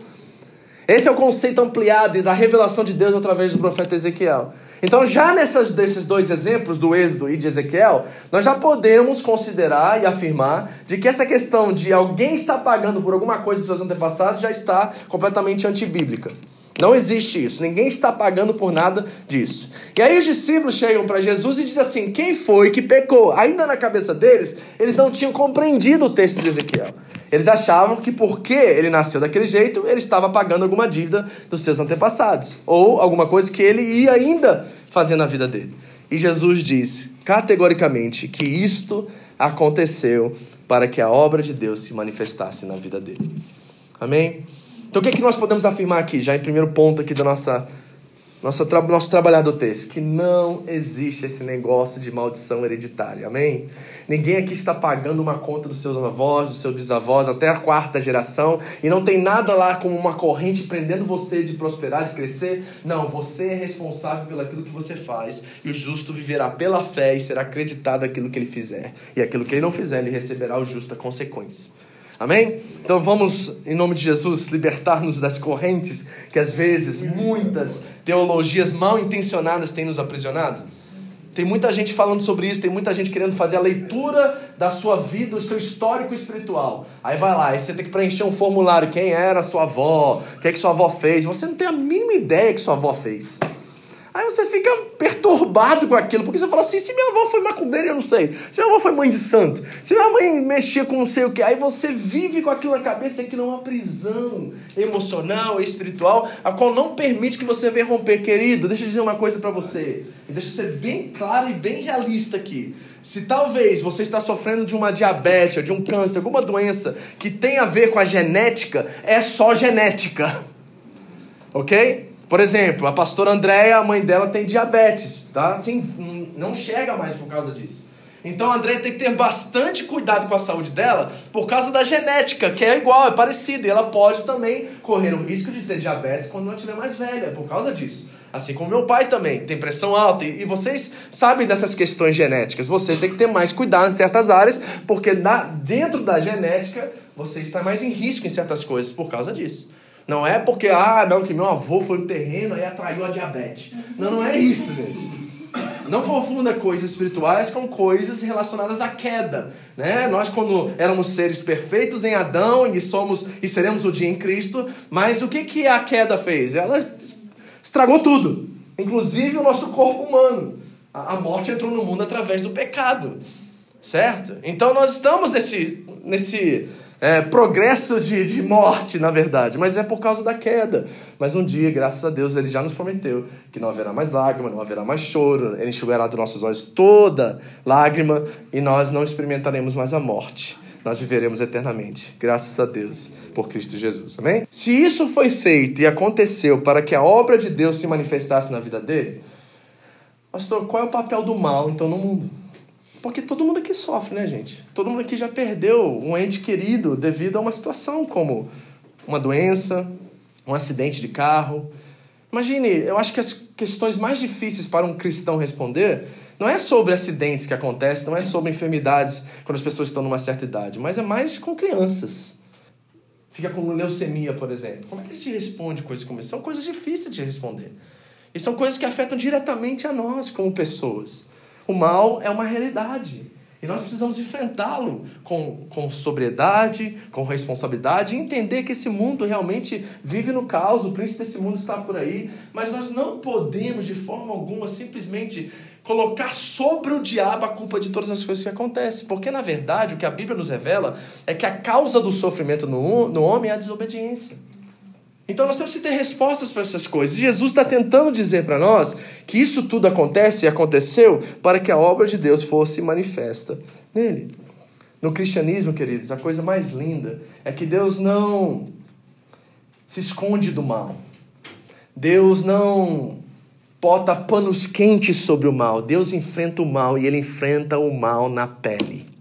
Esse é o conceito ampliado da revelação de Deus através do profeta Ezequiel. Então, já nessas, desses dois exemplos, do Êxodo e de Ezequiel, nós já podemos considerar e afirmar de que essa questão de alguém estar pagando por alguma coisa dos seus antepassados já está completamente antibíblica. Não existe isso. Ninguém está pagando por nada disso. E aí os discípulos chegam para Jesus e dizem assim: quem foi que pecou? Ainda na cabeça deles, eles não tinham compreendido o texto de Ezequiel. Eles achavam que porque ele nasceu daquele jeito, ele estava pagando alguma dívida dos seus antepassados. Ou alguma coisa que ele ia ainda fazer na vida dele. E Jesus disse categoricamente que isto aconteceu para que a obra de Deus se manifestasse na vida dele. Amém? Então o que, é que nós podemos afirmar aqui, já em primeiro ponto aqui do nossa, nossa, nosso trabalhar do texto? Que não existe esse negócio de maldição hereditária, amém? Ninguém aqui está pagando uma conta dos seus avós, dos seus bisavós, até a quarta geração, e não tem nada lá como uma corrente prendendo você de prosperar, de crescer. Não, você é responsável pelo aquilo que você faz, e o justo viverá pela fé e será acreditado aquilo que ele fizer. E aquilo que ele não fizer, ele receberá o justa consequência. Amém? Então vamos, em nome de Jesus, libertar-nos das correntes que às vezes muitas teologias mal intencionadas têm nos aprisionado. Tem muita gente falando sobre isso, tem muita gente querendo fazer a leitura da sua vida, do seu histórico espiritual. Aí vai lá, aí você tem que preencher um formulário, quem era sua avó, o que, é que sua avó fez. Você não tem a mínima ideia que sua avó fez. Aí você fica perturbado com aquilo, porque você fala assim: se minha avó foi macumbeira, eu não sei. Se minha avó foi mãe de santo, se minha mãe mexia com não sei o que. Aí você vive com aquilo na cabeça, aquilo é uma prisão emocional, espiritual, a qual não permite que você venha romper. Querido, deixa eu dizer uma coisa para você, e deixa eu ser bem claro e bem realista aqui. Se talvez você está sofrendo de uma diabetes, de um câncer, alguma doença que tem a ver com a genética, é só genética. Ok? Por exemplo, a pastora Andréia, a mãe dela tem diabetes, tá? Assim, não chega mais por causa disso. Então a Andréia tem que ter bastante cuidado com a saúde dela por causa da genética, que é igual, é parecida. E ela pode também correr o risco de ter diabetes quando ela estiver mais velha, por causa disso. Assim como meu pai também, tem pressão alta. E vocês sabem dessas questões genéticas. Você tem que ter mais cuidado em certas áreas, porque na, dentro da genética você está mais em risco em certas coisas por causa disso. Não é porque, ah, não, que meu avô foi no terreno e atraiu a diabetes. Não, não é isso, gente. Não confunda coisas espirituais com coisas relacionadas à queda. Né? Nós, quando éramos seres perfeitos em Adão e somos e seremos o dia em Cristo, mas o que, que a queda fez? Ela estragou tudo, inclusive o nosso corpo humano. A morte entrou no mundo através do pecado, certo? Então nós estamos nesse, nesse é, progresso de, de morte, na verdade, mas é por causa da queda. Mas um dia, graças a Deus, ele já nos prometeu que não haverá mais lágrima, não haverá mais choro, ele enxugará dos nossos olhos toda lágrima e nós não experimentaremos mais a morte. Nós viveremos eternamente, graças a Deus, por Cristo Jesus. Amém? Se isso foi feito e aconteceu para que a obra de Deus se manifestasse na vida dele, pastor, qual é o papel do mal então no mundo? Porque todo mundo aqui sofre, né, gente? Todo mundo aqui já perdeu um ente querido devido a uma situação como uma doença, um acidente de carro. Imagine, eu acho que as questões mais difíceis para um cristão responder não é sobre acidentes que acontecem, não é sobre enfermidades quando as pessoas estão numa certa idade, mas é mais com crianças. Fica com leucemia, por exemplo. Como é que a gente responde coisas como isso? São coisas difíceis de responder. E são coisas que afetam diretamente a nós como pessoas. O mal é uma realidade. E nós precisamos enfrentá-lo com, com sobriedade, com responsabilidade, entender que esse mundo realmente vive no caos, o príncipe desse mundo está por aí, mas nós não podemos, de forma alguma, simplesmente colocar sobre o diabo a culpa de todas as coisas que acontecem. Porque, na verdade, o que a Bíblia nos revela é que a causa do sofrimento no, no homem é a desobediência. Então nós temos que ter respostas para essas coisas. Jesus está tentando dizer para nós que isso tudo acontece e aconteceu para que a obra de Deus fosse manifesta nele. No cristianismo, queridos, a coisa mais linda é que Deus não se esconde do mal. Deus não bota panos quentes sobre o mal. Deus enfrenta o mal e ele enfrenta o mal na pele.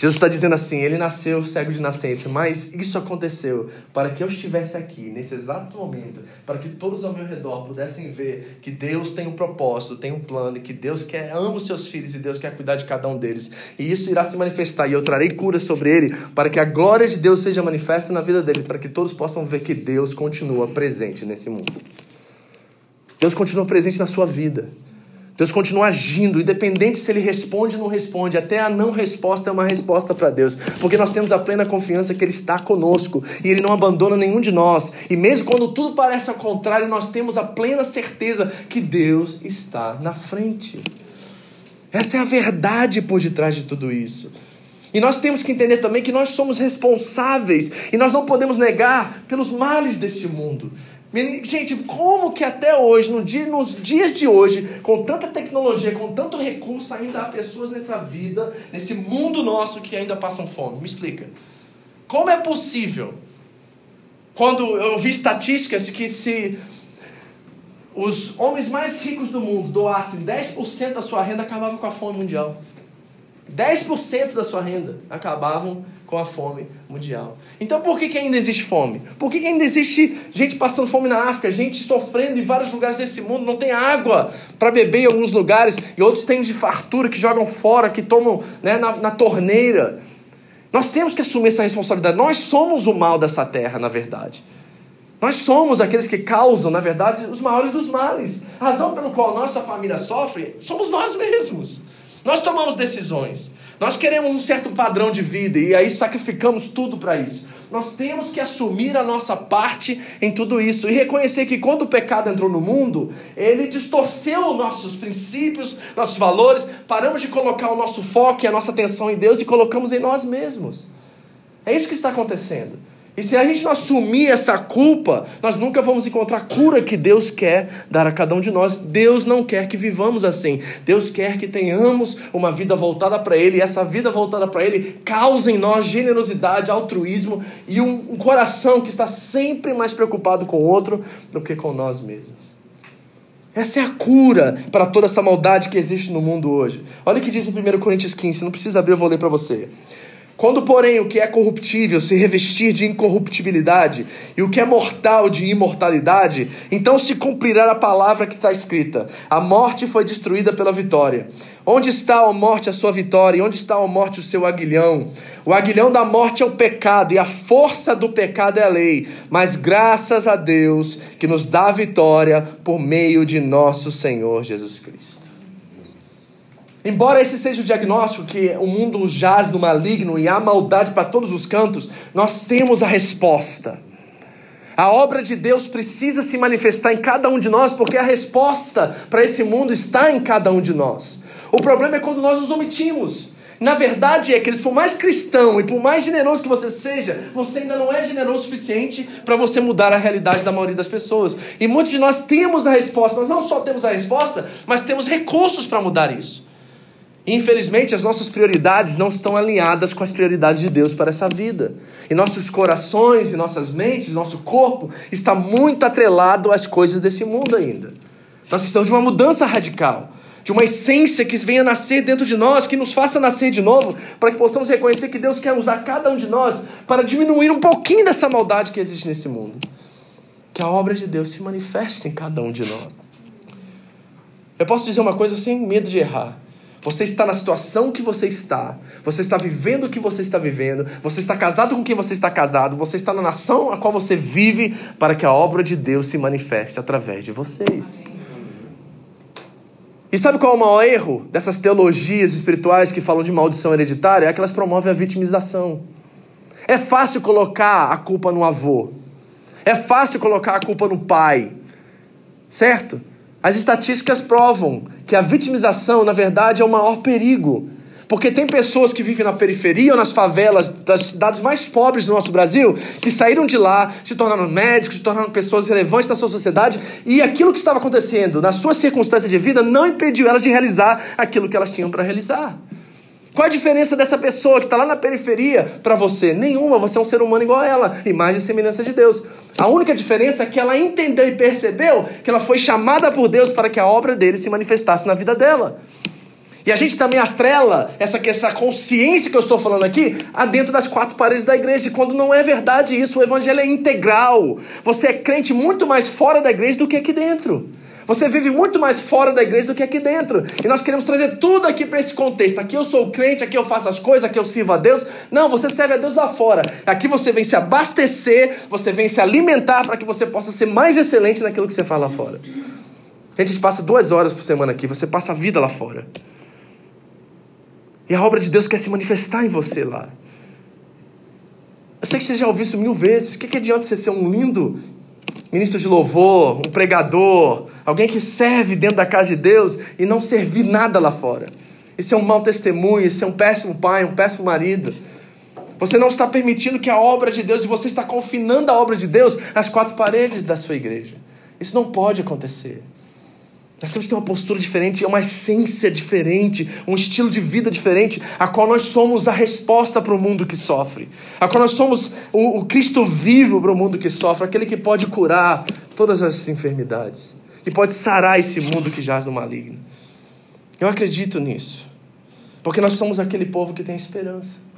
Jesus está dizendo assim: ele nasceu cego de nascença, mas isso aconteceu para que eu estivesse aqui, nesse exato momento, para que todos ao meu redor pudessem ver que Deus tem um propósito, tem um plano, e que Deus quer, ama os seus filhos e Deus quer cuidar de cada um deles. E isso irá se manifestar, e eu trarei cura sobre ele, para que a glória de Deus seja manifesta na vida dele, para que todos possam ver que Deus continua presente nesse mundo. Deus continua presente na sua vida. Deus continua agindo, independente se ele responde ou não responde, até a não resposta é uma resposta para Deus, porque nós temos a plena confiança que ele está conosco e ele não abandona nenhum de nós. E mesmo quando tudo parece ao contrário, nós temos a plena certeza que Deus está na frente. Essa é a verdade por detrás de tudo isso. E nós temos que entender também que nós somos responsáveis e nós não podemos negar pelos males deste mundo. Gente, como que até hoje, no dia, nos dias de hoje, com tanta tecnologia, com tanto recurso, ainda há pessoas nessa vida, nesse mundo nosso que ainda passam fome? Me explica. Como é possível? Quando eu vi estatísticas que se os homens mais ricos do mundo doassem 10% da sua renda, acabava com a fome mundial. 10% da sua renda acabavam com a fome mundial. Então por que, que ainda existe fome? Por que, que ainda existe gente passando fome na África, gente sofrendo em vários lugares desse mundo, não tem água para beber em alguns lugares, e outros têm de fartura, que jogam fora, que tomam né, na, na torneira. Nós temos que assumir essa responsabilidade. Nós somos o mal dessa terra, na verdade. Nós somos aqueles que causam, na verdade, os maiores dos males. A razão pelo qual nossa família sofre somos nós mesmos. Nós tomamos decisões. Nós queremos um certo padrão de vida e aí sacrificamos tudo para isso. Nós temos que assumir a nossa parte em tudo isso e reconhecer que quando o pecado entrou no mundo, ele distorceu nossos princípios, nossos valores, paramos de colocar o nosso foco e a nossa atenção em Deus e colocamos em nós mesmos. É isso que está acontecendo. E se a gente não assumir essa culpa, nós nunca vamos encontrar a cura que Deus quer dar a cada um de nós. Deus não quer que vivamos assim. Deus quer que tenhamos uma vida voltada para Ele. E essa vida voltada para Ele causa em nós generosidade, altruísmo e um, um coração que está sempre mais preocupado com o outro do que com nós mesmos. Essa é a cura para toda essa maldade que existe no mundo hoje. Olha o que diz em 1 Coríntios 15, não precisa abrir, eu vou ler para você. Quando, porém, o que é corruptível se revestir de incorruptibilidade e o que é mortal de imortalidade, então se cumprirá a palavra que está escrita: a morte foi destruída pela vitória. Onde está a morte a sua vitória? E onde está a morte o seu aguilhão? O aguilhão da morte é o pecado, e a força do pecado é a lei. Mas graças a Deus que nos dá a vitória por meio de nosso Senhor Jesus Cristo. Embora esse seja o diagnóstico que o mundo jaz no maligno e há maldade para todos os cantos, nós temos a resposta. A obra de Deus precisa se manifestar em cada um de nós, porque a resposta para esse mundo está em cada um de nós. O problema é quando nós nos omitimos. Na verdade, é que por mais cristão e por mais generoso que você seja, você ainda não é generoso o suficiente para você mudar a realidade da maioria das pessoas. E muitos de nós temos a resposta, nós não só temos a resposta, mas temos recursos para mudar isso. Infelizmente, as nossas prioridades não estão alinhadas com as prioridades de Deus para essa vida. E nossos corações, e nossas mentes, nosso corpo está muito atrelado às coisas desse mundo ainda. Nós precisamos de uma mudança radical, de uma essência que venha nascer dentro de nós, que nos faça nascer de novo, para que possamos reconhecer que Deus quer usar cada um de nós para diminuir um pouquinho dessa maldade que existe nesse mundo. Que a obra de Deus se manifeste em cada um de nós. Eu posso dizer uma coisa sem medo de errar. Você está na situação que você está. Você está vivendo o que você está vivendo. Você está casado com quem você está casado. Você está na nação a qual você vive para que a obra de Deus se manifeste através de vocês. E sabe qual é o maior erro dessas teologias espirituais que falam de maldição hereditária? É que elas promovem a vitimização. É fácil colocar a culpa no avô. É fácil colocar a culpa no pai. Certo? As estatísticas provam que a vitimização, na verdade, é o maior perigo. Porque tem pessoas que vivem na periferia ou nas favelas das cidades mais pobres do nosso Brasil, que saíram de lá, se tornaram médicos, se tornaram pessoas relevantes na sua sociedade, e aquilo que estava acontecendo na sua circunstância de vida não impediu elas de realizar aquilo que elas tinham para realizar. Qual a diferença dessa pessoa que está lá na periferia para você? Nenhuma, você é um ser humano igual a ela, imagem e semelhança de Deus. A única diferença é que ela entendeu e percebeu que ela foi chamada por Deus para que a obra dele se manifestasse na vida dela. E a gente também atrela essa, essa consciência que eu estou falando aqui a dentro das quatro paredes da igreja. Quando não é verdade isso, o evangelho é integral. Você é crente muito mais fora da igreja do que aqui dentro. Você vive muito mais fora da igreja do que aqui dentro. E nós queremos trazer tudo aqui para esse contexto. Aqui eu sou crente, aqui eu faço as coisas, aqui eu sirvo a Deus. Não, você serve a Deus lá fora. Aqui você vem se abastecer, você vem se alimentar para que você possa ser mais excelente naquilo que você faz lá fora. A gente passa duas horas por semana aqui, você passa a vida lá fora. E a obra de Deus quer se manifestar em você lá. Eu sei que você já ouviu isso mil vezes. O que, que adianta você ser um lindo ministro de louvor, um pregador, alguém que serve dentro da casa de Deus e não servir nada lá fora? Isso é um mau testemunho, isso é um péssimo pai, um péssimo marido. Você não está permitindo que a obra de Deus, e você está confinando a obra de Deus às quatro paredes da sua igreja. Isso não pode acontecer. Nós temos que ter uma postura diferente, uma essência diferente, um estilo de vida diferente, a qual nós somos a resposta para o mundo que sofre, a qual nós somos o, o Cristo vivo para o mundo que sofre, aquele que pode curar todas as enfermidades, pode sarar esse mundo que jaz no maligno. Eu acredito nisso, porque nós somos aquele povo que tem esperança.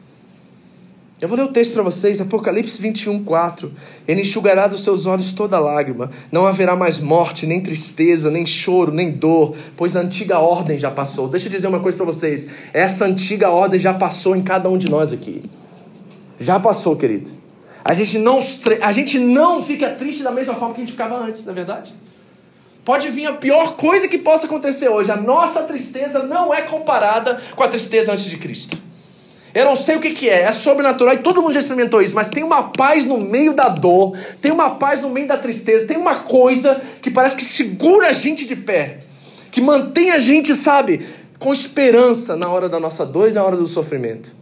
Eu vou ler o texto para vocês, Apocalipse 21, 4. Ele enxugará dos seus olhos toda lágrima. Não haverá mais morte, nem tristeza, nem choro, nem dor, pois a antiga ordem já passou. Deixa eu dizer uma coisa para vocês. Essa antiga ordem já passou em cada um de nós aqui. Já passou, querido. A gente não, a gente não fica triste da mesma forma que a gente ficava antes, na é verdade? Pode vir a pior coisa que possa acontecer hoje. A nossa tristeza não é comparada com a tristeza antes de Cristo. Eu não sei o que, que é, é sobrenatural e todo mundo já experimentou isso, mas tem uma paz no meio da dor, tem uma paz no meio da tristeza, tem uma coisa que parece que segura a gente de pé, que mantém a gente, sabe, com esperança na hora da nossa dor e na hora do sofrimento.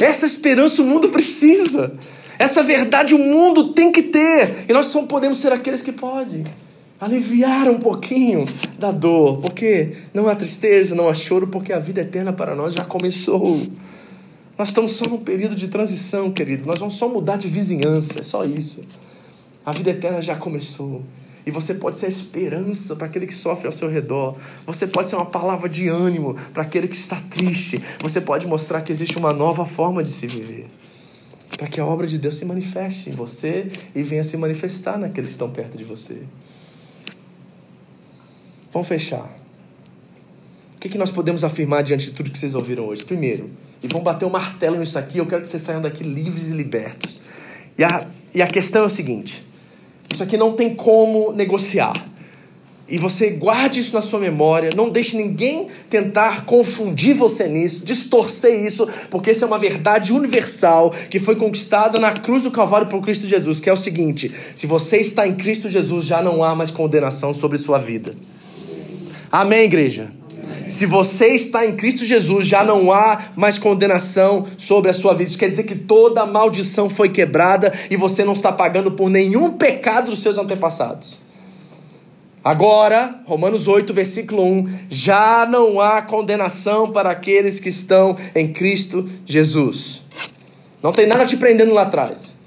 Essa esperança o mundo precisa, essa verdade o mundo tem que ter, e nós só podemos ser aqueles que podem aliviar um pouquinho da dor, porque não há tristeza, não há choro, porque a vida eterna para nós já começou. Nós estamos só num período de transição, querido. Nós vamos só mudar de vizinhança, é só isso. A vida eterna já começou. E você pode ser a esperança para aquele que sofre ao seu redor. Você pode ser uma palavra de ânimo para aquele que está triste. Você pode mostrar que existe uma nova forma de se viver. Para que a obra de Deus se manifeste em você e venha se manifestar naqueles que estão perto de você. Vamos fechar. O que, que nós podemos afirmar diante de tudo que vocês ouviram hoje? Primeiro, e vão bater o um martelo nisso aqui. Eu quero que vocês saiam daqui livres e libertos. E a, e a questão é o seguinte: isso aqui não tem como negociar. E você guarde isso na sua memória, não deixe ninguém tentar confundir você nisso, distorcer isso, porque isso é uma verdade universal que foi conquistada na cruz do Calvário por Cristo Jesus, que é o seguinte: se você está em Cristo Jesus, já não há mais condenação sobre sua vida. Amém, igreja? Se você está em Cristo Jesus, já não há mais condenação sobre a sua vida. Isso quer dizer que toda maldição foi quebrada e você não está pagando por nenhum pecado dos seus antepassados. Agora, Romanos 8, versículo 1: já não há condenação para aqueles que estão em Cristo Jesus. Não tem nada te prendendo lá atrás.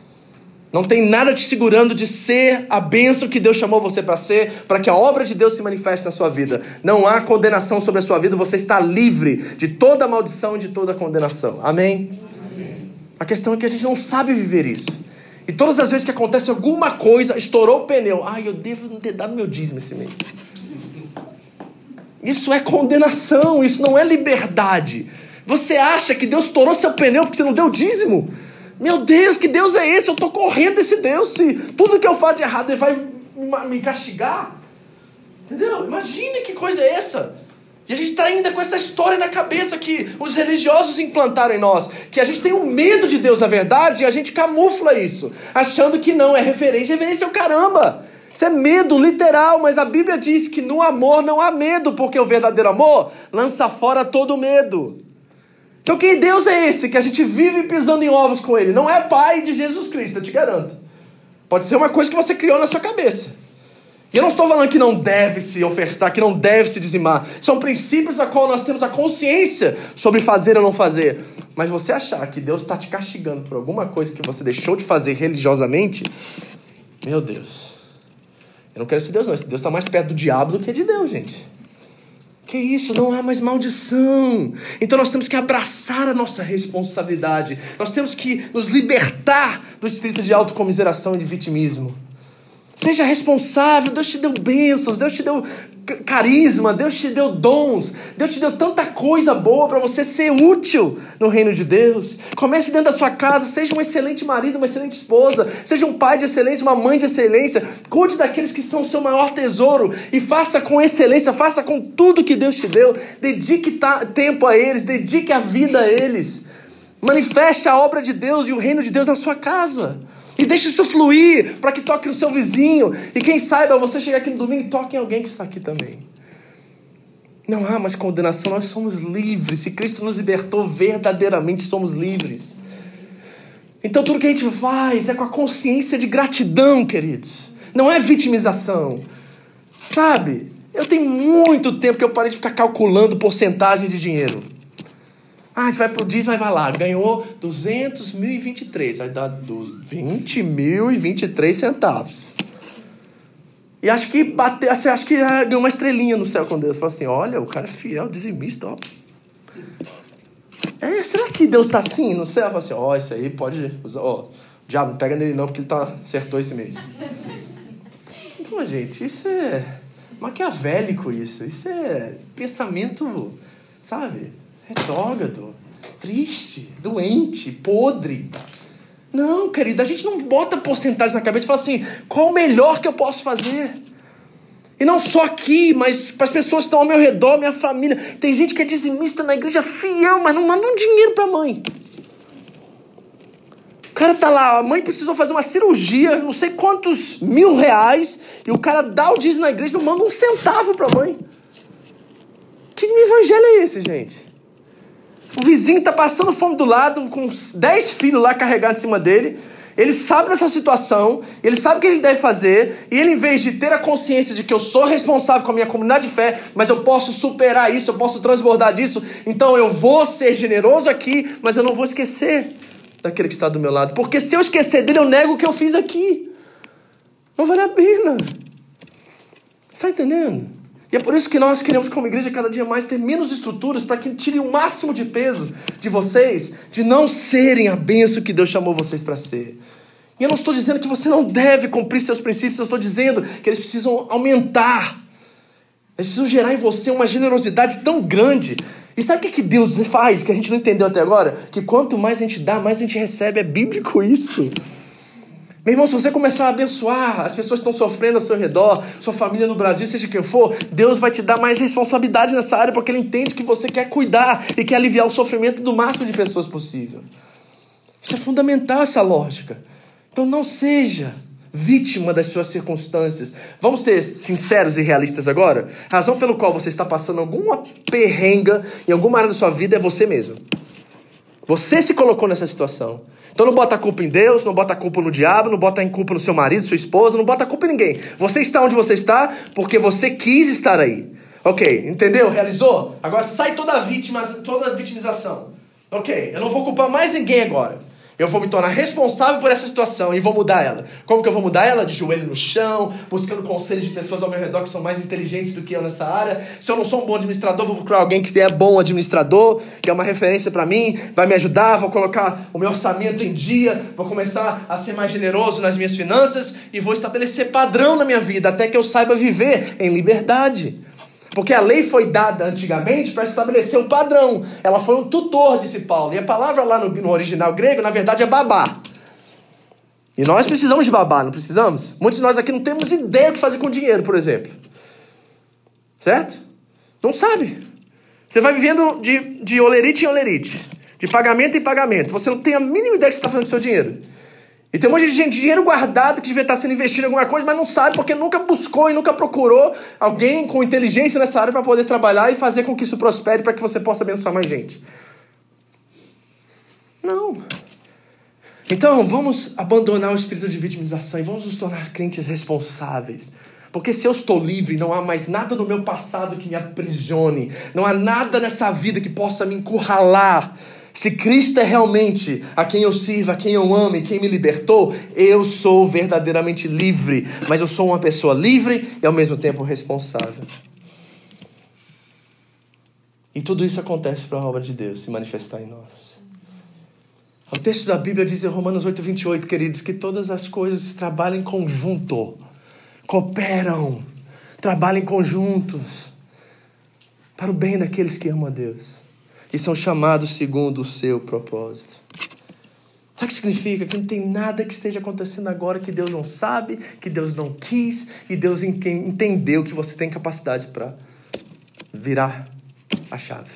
Não tem nada te segurando de ser a bênção que Deus chamou você para ser, para que a obra de Deus se manifeste na sua vida. Não há condenação sobre a sua vida, você está livre de toda maldição e de toda condenação. Amém? Amém? A questão é que a gente não sabe viver isso. E todas as vezes que acontece alguma coisa, estourou o pneu. Ai, eu devo não ter dado meu dízimo esse mês. Isso é condenação, isso não é liberdade. Você acha que Deus estourou seu pneu porque você não deu dízimo? Meu Deus, que Deus é esse? Eu estou correndo desse Deus. Se tudo que eu faço de errado ele vai me castigar. Entendeu? Imagine que coisa é essa. E a gente está ainda com essa história na cabeça que os religiosos implantaram em nós. Que a gente tem um medo de Deus, na verdade, e a gente camufla isso. Achando que não, é referência. Referência é o caramba. Isso é medo literal, mas a Bíblia diz que no amor não há medo, porque o verdadeiro amor lança fora todo medo. Então, quem Deus é esse que a gente vive pisando em ovos com ele? Não é pai de Jesus Cristo, eu te garanto. Pode ser uma coisa que você criou na sua cabeça. E eu não estou falando que não deve se ofertar, que não deve se dizimar. São princípios a qual nós temos a consciência sobre fazer ou não fazer. Mas você achar que Deus está te castigando por alguma coisa que você deixou de fazer religiosamente, meu Deus. Eu não quero ser Deus, não. Deus está mais perto do diabo do que de Deus, gente. Que isso? Não há mais maldição. Então nós temos que abraçar a nossa responsabilidade. Nós temos que nos libertar do espírito de autocomiseração e de vitimismo. Seja responsável. Deus te deu bênçãos, Deus te deu carisma, Deus te deu dons, Deus te deu tanta coisa boa para você ser útil no reino de Deus. Comece dentro da sua casa, seja um excelente marido, uma excelente esposa, seja um pai de excelência, uma mãe de excelência. Cuide daqueles que são o seu maior tesouro e faça com excelência, faça com tudo que Deus te deu. Dedique tempo a eles, dedique a vida a eles. Manifeste a obra de Deus e o reino de Deus na sua casa. E deixe isso fluir para que toque no seu vizinho. E quem saiba, você chegar aqui no domingo e toque em alguém que está aqui também. Não há mais condenação, nós somos livres. Se Cristo nos libertou, verdadeiramente somos livres. Então tudo que a gente faz é com a consciência de gratidão, queridos. Não é vitimização. Sabe? Eu tenho muito tempo que eu parei de ficar calculando porcentagem de dinheiro. Ah, a gente vai pro dízimo, vai lá. Ganhou 200.023. Vai dar 20.023 centavos. E acho que bateu, acho que ganhou uma estrelinha no céu com Deus. Falou assim: olha, o cara é fiel, dizimista, ó. É, será que Deus tá assim no céu? Fala assim: ó, oh, isso aí pode usar. Ó, diabo, não pega nele não, porque ele tá, acertou esse mês. Pô, gente, isso é maquiavélico, isso. Isso é pensamento, sabe? Retrógrado, triste, doente, podre. Não, querida, a gente não bota porcentagem na cabeça e fala assim: qual o melhor que eu posso fazer? E não só aqui, mas para as pessoas que estão ao meu redor, minha família. Tem gente que é dizimista na igreja fiel, mas não manda um dinheiro para a mãe. O cara tá lá, a mãe precisou fazer uma cirurgia, não sei quantos mil reais, e o cara dá o dízimo na igreja não manda um centavo para a mãe. Que evangelho é esse, gente? O vizinho está passando fome do lado, com 10 filhos lá carregados em cima dele. Ele sabe dessa situação, ele sabe o que ele deve fazer, e ele, em vez de ter a consciência de que eu sou responsável com a minha comunidade de fé, mas eu posso superar isso, eu posso transbordar disso, então eu vou ser generoso aqui, mas eu não vou esquecer daquele que está do meu lado, porque se eu esquecer dele, eu nego o que eu fiz aqui. Não vale a pena. Está entendendo? E é por isso que nós queremos, como igreja, cada dia mais ter menos estruturas para que tire o máximo de peso de vocês, de não serem a benção que Deus chamou vocês para ser. E eu não estou dizendo que você não deve cumprir seus princípios, eu estou dizendo que eles precisam aumentar. Eles precisam gerar em você uma generosidade tão grande. E sabe o que, que Deus faz, que a gente não entendeu até agora? Que quanto mais a gente dá, mais a gente recebe. É bíblico isso. Meu irmão, se você começar a abençoar as pessoas estão sofrendo ao seu redor, sua família no Brasil, seja quem for, Deus vai te dar mais responsabilidade nessa área, porque Ele entende que você quer cuidar e quer aliviar o sofrimento do máximo de pessoas possível. Isso é fundamental, essa lógica. Então não seja vítima das suas circunstâncias. Vamos ser sinceros e realistas agora? A razão pelo qual você está passando alguma perrenga em alguma área da sua vida é você mesmo. Você se colocou nessa situação. Então não bota a culpa em Deus, não bota a culpa no diabo, não bota a culpa no seu marido, sua esposa, não bota a culpa em ninguém. Você está onde você está porque você quis estar aí. Ok, entendeu? Realizou? Agora sai toda a vítima, toda a vitimização. Ok, eu não vou culpar mais ninguém agora. Eu vou me tornar responsável por essa situação e vou mudar ela. Como que eu vou mudar ela? De joelho no chão, buscando conselhos de pessoas ao meu redor que são mais inteligentes do que eu nessa área. Se eu não sou um bom administrador, vou procurar alguém que é bom administrador, que é uma referência para mim, vai me ajudar, vou colocar o meu orçamento em dia, vou começar a ser mais generoso nas minhas finanças e vou estabelecer padrão na minha vida até que eu saiba viver em liberdade. Porque a lei foi dada antigamente para estabelecer um padrão. Ela foi um tutor, disse Paulo. E a palavra lá no, no original grego, na verdade, é babá. E nós precisamos de babá, não precisamos? Muitos de nós aqui não temos ideia do que fazer com dinheiro, por exemplo. Certo? Não sabe. Você vai vivendo de, de olerite em olerite, de pagamento em pagamento. Você não tem a mínima ideia do que você está fazendo com o seu dinheiro. E tem um monte de gente, dinheiro guardado que devia estar sendo investido em alguma coisa, mas não sabe porque nunca buscou e nunca procurou alguém com inteligência nessa área para poder trabalhar e fazer com que isso prospere para que você possa abençoar mais gente. Não. Então, vamos abandonar o espírito de vitimização e vamos nos tornar crentes responsáveis. Porque se eu estou livre, não há mais nada no meu passado que me aprisione, não há nada nessa vida que possa me encurralar. Se Cristo é realmente a quem eu sirvo, a quem eu amo e quem me libertou, eu sou verdadeiramente livre. Mas eu sou uma pessoa livre e ao mesmo tempo responsável. E tudo isso acontece para a obra de Deus se manifestar em nós. O texto da Bíblia diz em Romanos 8, 28, queridos, que todas as coisas trabalham em conjunto, cooperam, trabalham em conjuntos para o bem daqueles que amam a Deus e são chamados segundo o seu propósito. Sabe o que significa? Que não tem nada que esteja acontecendo agora que Deus não sabe, que Deus não quis e Deus entendeu que você tem capacidade para virar a chave,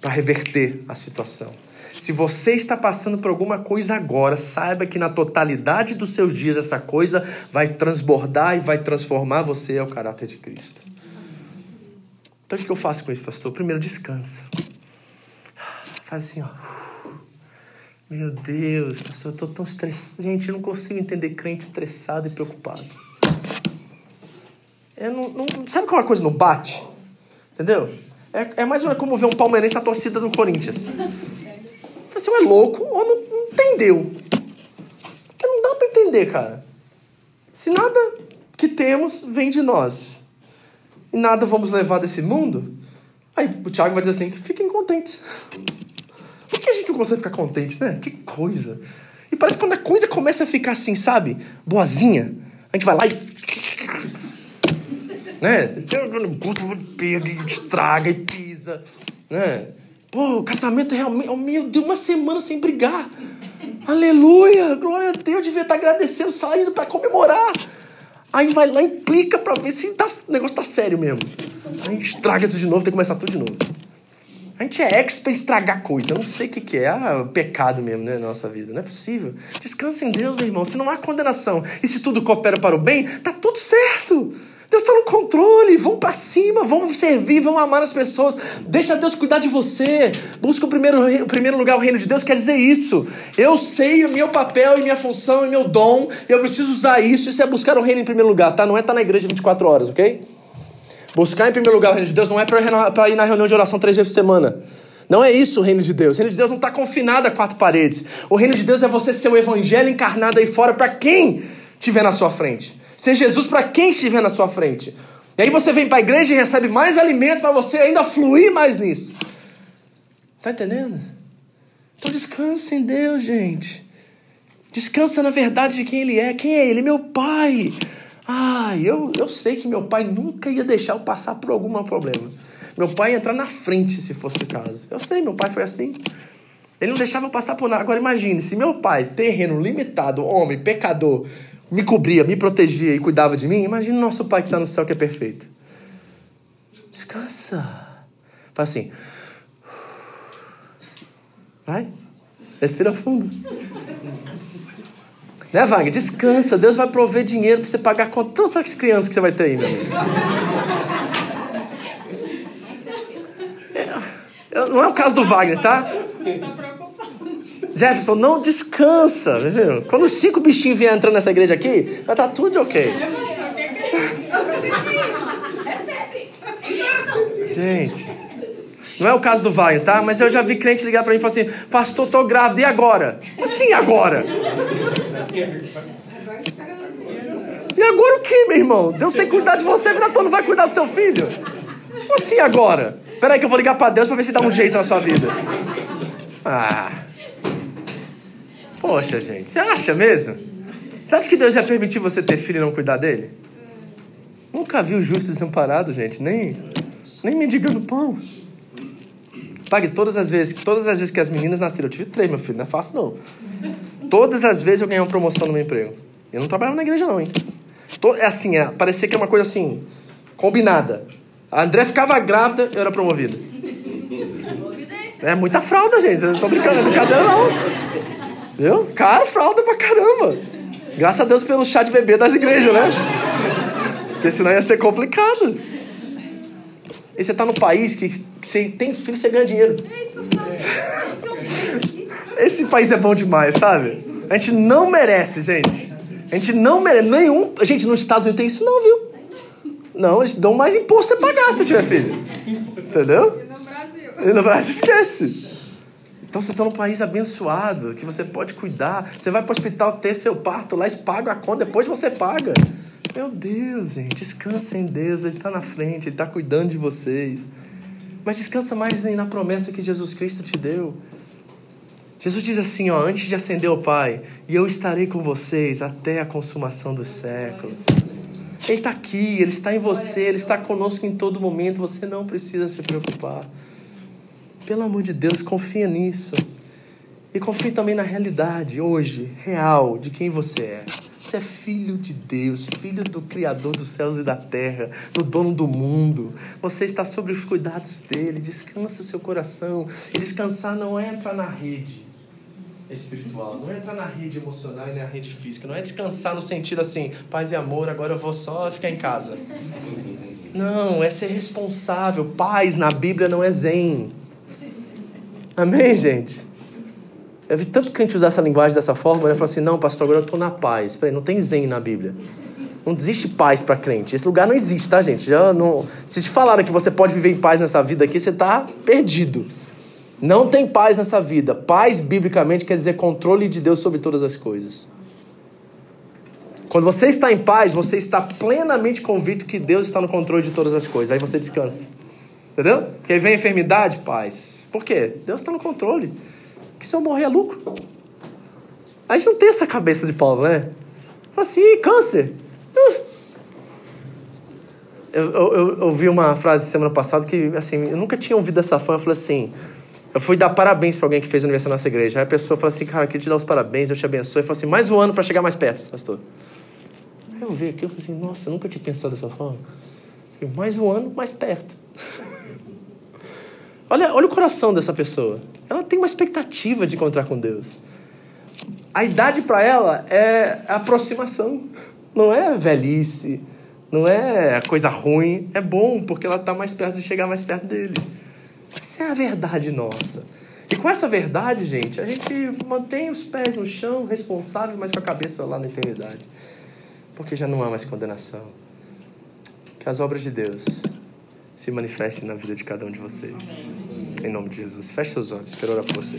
para reverter a situação. Se você está passando por alguma coisa agora, saiba que na totalidade dos seus dias essa coisa vai transbordar e vai transformar você ao caráter de Cristo. Então o que eu faço com isso, pastor? Primeiro, descansa. Faz assim, ó. Meu Deus, pastor, eu estou tão estressado. Gente, eu não consigo entender crente estressado e preocupado. Eu não, não, sabe como uma coisa não bate? Entendeu? É, é mais ou menos como ver um palmeirense na torcida do Corinthians. Você é louco ou não, não entendeu. Porque não dá para entender, cara. Se nada que temos vem de nós e nada vamos levar desse mundo, aí o Tiago vai dizer assim: fiquem contentes. Que gente não consegue ficar contente, né? Que coisa. E parece que quando a coisa começa a ficar assim, sabe? Boazinha, a gente vai lá e. né? Estraga e pisa, né? Pô, o casamento realmente. Oh, meu Deus, uma semana sem brigar. Aleluia! Glória a Deus, devia estar agradecendo, saindo para comemorar. Aí vai lá implica para ver se tá, o negócio tá sério mesmo. Aí estraga tudo de novo, tem que começar tudo de novo. A gente é expert em estragar coisa. Eu não sei o que, que é. Ah, pecado mesmo, né, nossa vida. Não é possível. Descansa em Deus, meu irmão. Se não há condenação e se tudo coopera para o bem, tá tudo certo. Deus está no controle. Vão para cima, vão servir, vão amar as pessoas. Deixa Deus cuidar de você. Busca o primeiro, o primeiro lugar, o reino de Deus. Quer dizer isso. Eu sei o meu papel e minha função e meu dom. Eu preciso usar isso. Isso é buscar o reino em primeiro lugar, tá? Não é estar na igreja 24 horas, ok? Buscar em primeiro lugar o reino de Deus não é para ir na reunião de oração três vezes por semana. Não é isso o reino de Deus. O reino de Deus não está confinado a quatro paredes. O reino de Deus é você ser o evangelho encarnado aí fora para quem estiver na sua frente ser Jesus para quem estiver na sua frente. E aí você vem para a igreja e recebe mais alimento para você ainda fluir mais nisso. Tá entendendo? Então descansa em Deus, gente. Descansa na verdade de quem Ele é. Quem é Ele? Meu Pai. Ai, eu, eu sei que meu pai nunca ia deixar eu passar por algum problema. Meu pai ia entrar na frente se fosse o caso. Eu sei, meu pai foi assim. Ele não deixava eu passar por nada. Agora imagine, se meu pai, terreno limitado, homem, pecador, me cobria, me protegia e cuidava de mim, imagina o nosso Pai que está no céu que é perfeito. Descansa. Faz assim. Vai. Respira fundo. Né, Wagner? Descansa. Deus vai prover dinheiro para você pagar com todas as crianças que você vai ter aí, meu amigo. É, não é o caso do Wagner, tá? Jefferson, não descansa, viu? Quando os cinco bichinhos vierem entrando nessa igreja aqui, vai estar tá tudo ok. Gente, não é o caso do Vai, tá? Mas eu já vi crente ligar para mim e falar assim: Pastor, tô grávida, e agora? Assim, agora? E agora o que, meu irmão? Deus tem que cuidar de você, Vinator não vai cuidar do seu filho? Assim agora? Peraí que eu vou ligar para Deus para ver se dá um jeito na sua vida. Ah. Poxa, gente, você acha mesmo? Você acha que Deus ia permitir você ter filho e não cuidar dele? Nunca vi o justo desamparado, gente, nem, nem mendigando pão. Pague todas as vezes, todas as vezes que as meninas nasceram, eu tive três, meu filho, não é fácil não. Todas as vezes eu ganhei uma promoção no meu emprego. Eu não trabalhava na igreja não, hein? É assim, é, parecia que é uma coisa assim, combinada. A André ficava grávida, eu era promovido. É muita fralda, gente. Eu não tô brincando, é brincadeira não. Viu? Cara, fralda pra caramba. Graças a Deus pelo chá de bebê das igrejas, né? Porque senão ia ser complicado. E você tá no país que, que você tem filho, você ganha dinheiro. É isso, Esse país é bom demais, sabe? A gente não merece, gente. A gente não merece. Nenhum. Gente, nos Estados Unidos tem isso, não, viu? Não, eles dão mais imposto pra pagar se tiver filho. Entendeu? E no Brasil? E no Brasil esquece. Então você está num país abençoado, que você pode cuidar. Você vai para o hospital ter seu parto lá, eles pagam a conta, depois você paga. Meu Deus, gente, descansa em Deus, Ele está na frente, Ele está cuidando de vocês. Mas descansa mais na promessa que Jesus Cristo te deu. Jesus diz assim, ó, antes de ascender o Pai, e eu estarei com vocês até a consumação dos séculos. Ele está aqui, Ele está em você, Ele está conosco em todo momento, você não precisa se preocupar. Pelo amor de Deus, confia nisso. E confie também na realidade, hoje, real, de quem você é. Você é filho de Deus, filho do Criador dos céus e da terra, do dono do mundo. Você está sob os cuidados dele. Descansa o seu coração. E descansar não é entrar na rede espiritual, não é entrar na rede emocional e na rede física. Não é descansar no sentido assim, paz e amor, agora eu vou só ficar em casa. Não, é ser responsável. Paz na Bíblia não é zen. Amém, gente? Eu vi tanto crente usar essa linguagem dessa forma, né? Falar assim, não, pastor, agora eu estou na paz. Peraí, não tem zen na Bíblia. Não existe paz para crente. Esse lugar não existe, tá, gente? Já não... Se te falaram que você pode viver em paz nessa vida aqui, você está perdido. Não tem paz nessa vida. Paz, biblicamente, quer dizer controle de Deus sobre todas as coisas. Quando você está em paz, você está plenamente convicto que Deus está no controle de todas as coisas. Aí você descansa. Entendeu? Porque aí vem a enfermidade, paz. Por quê? Deus está no controle. Que se eu morrer é lucro. A gente não tem essa cabeça de Paulo, né? Assim, câncer. Eu, eu, eu ouvi uma frase semana passada que, assim, eu nunca tinha ouvido essa fã. Eu falei assim, eu fui dar parabéns para alguém que fez aniversário na nossa igreja. Aí a pessoa falou assim, cara, eu queria te dar os parabéns, Deus te abençoe. Eu falei assim, mais um ano para chegar mais perto, pastor. Aí eu vi aqui, eu falei assim, nossa, eu nunca tinha pensado dessa forma. Mais um ano, mais perto. Olha, olha o coração dessa pessoa. Ela tem uma expectativa de encontrar com Deus. A idade para ela é aproximação, não é velhice, não é coisa ruim, é bom porque ela está mais perto de chegar mais perto dele. Essa é a verdade nossa. E com essa verdade, gente, a gente mantém os pés no chão, responsável, mas com a cabeça lá na eternidade. Porque já não há mais condenação. Que as obras de Deus se manifeste na vida de cada um de vocês. Em nome de Jesus. Feche seus olhos, quero orar por você.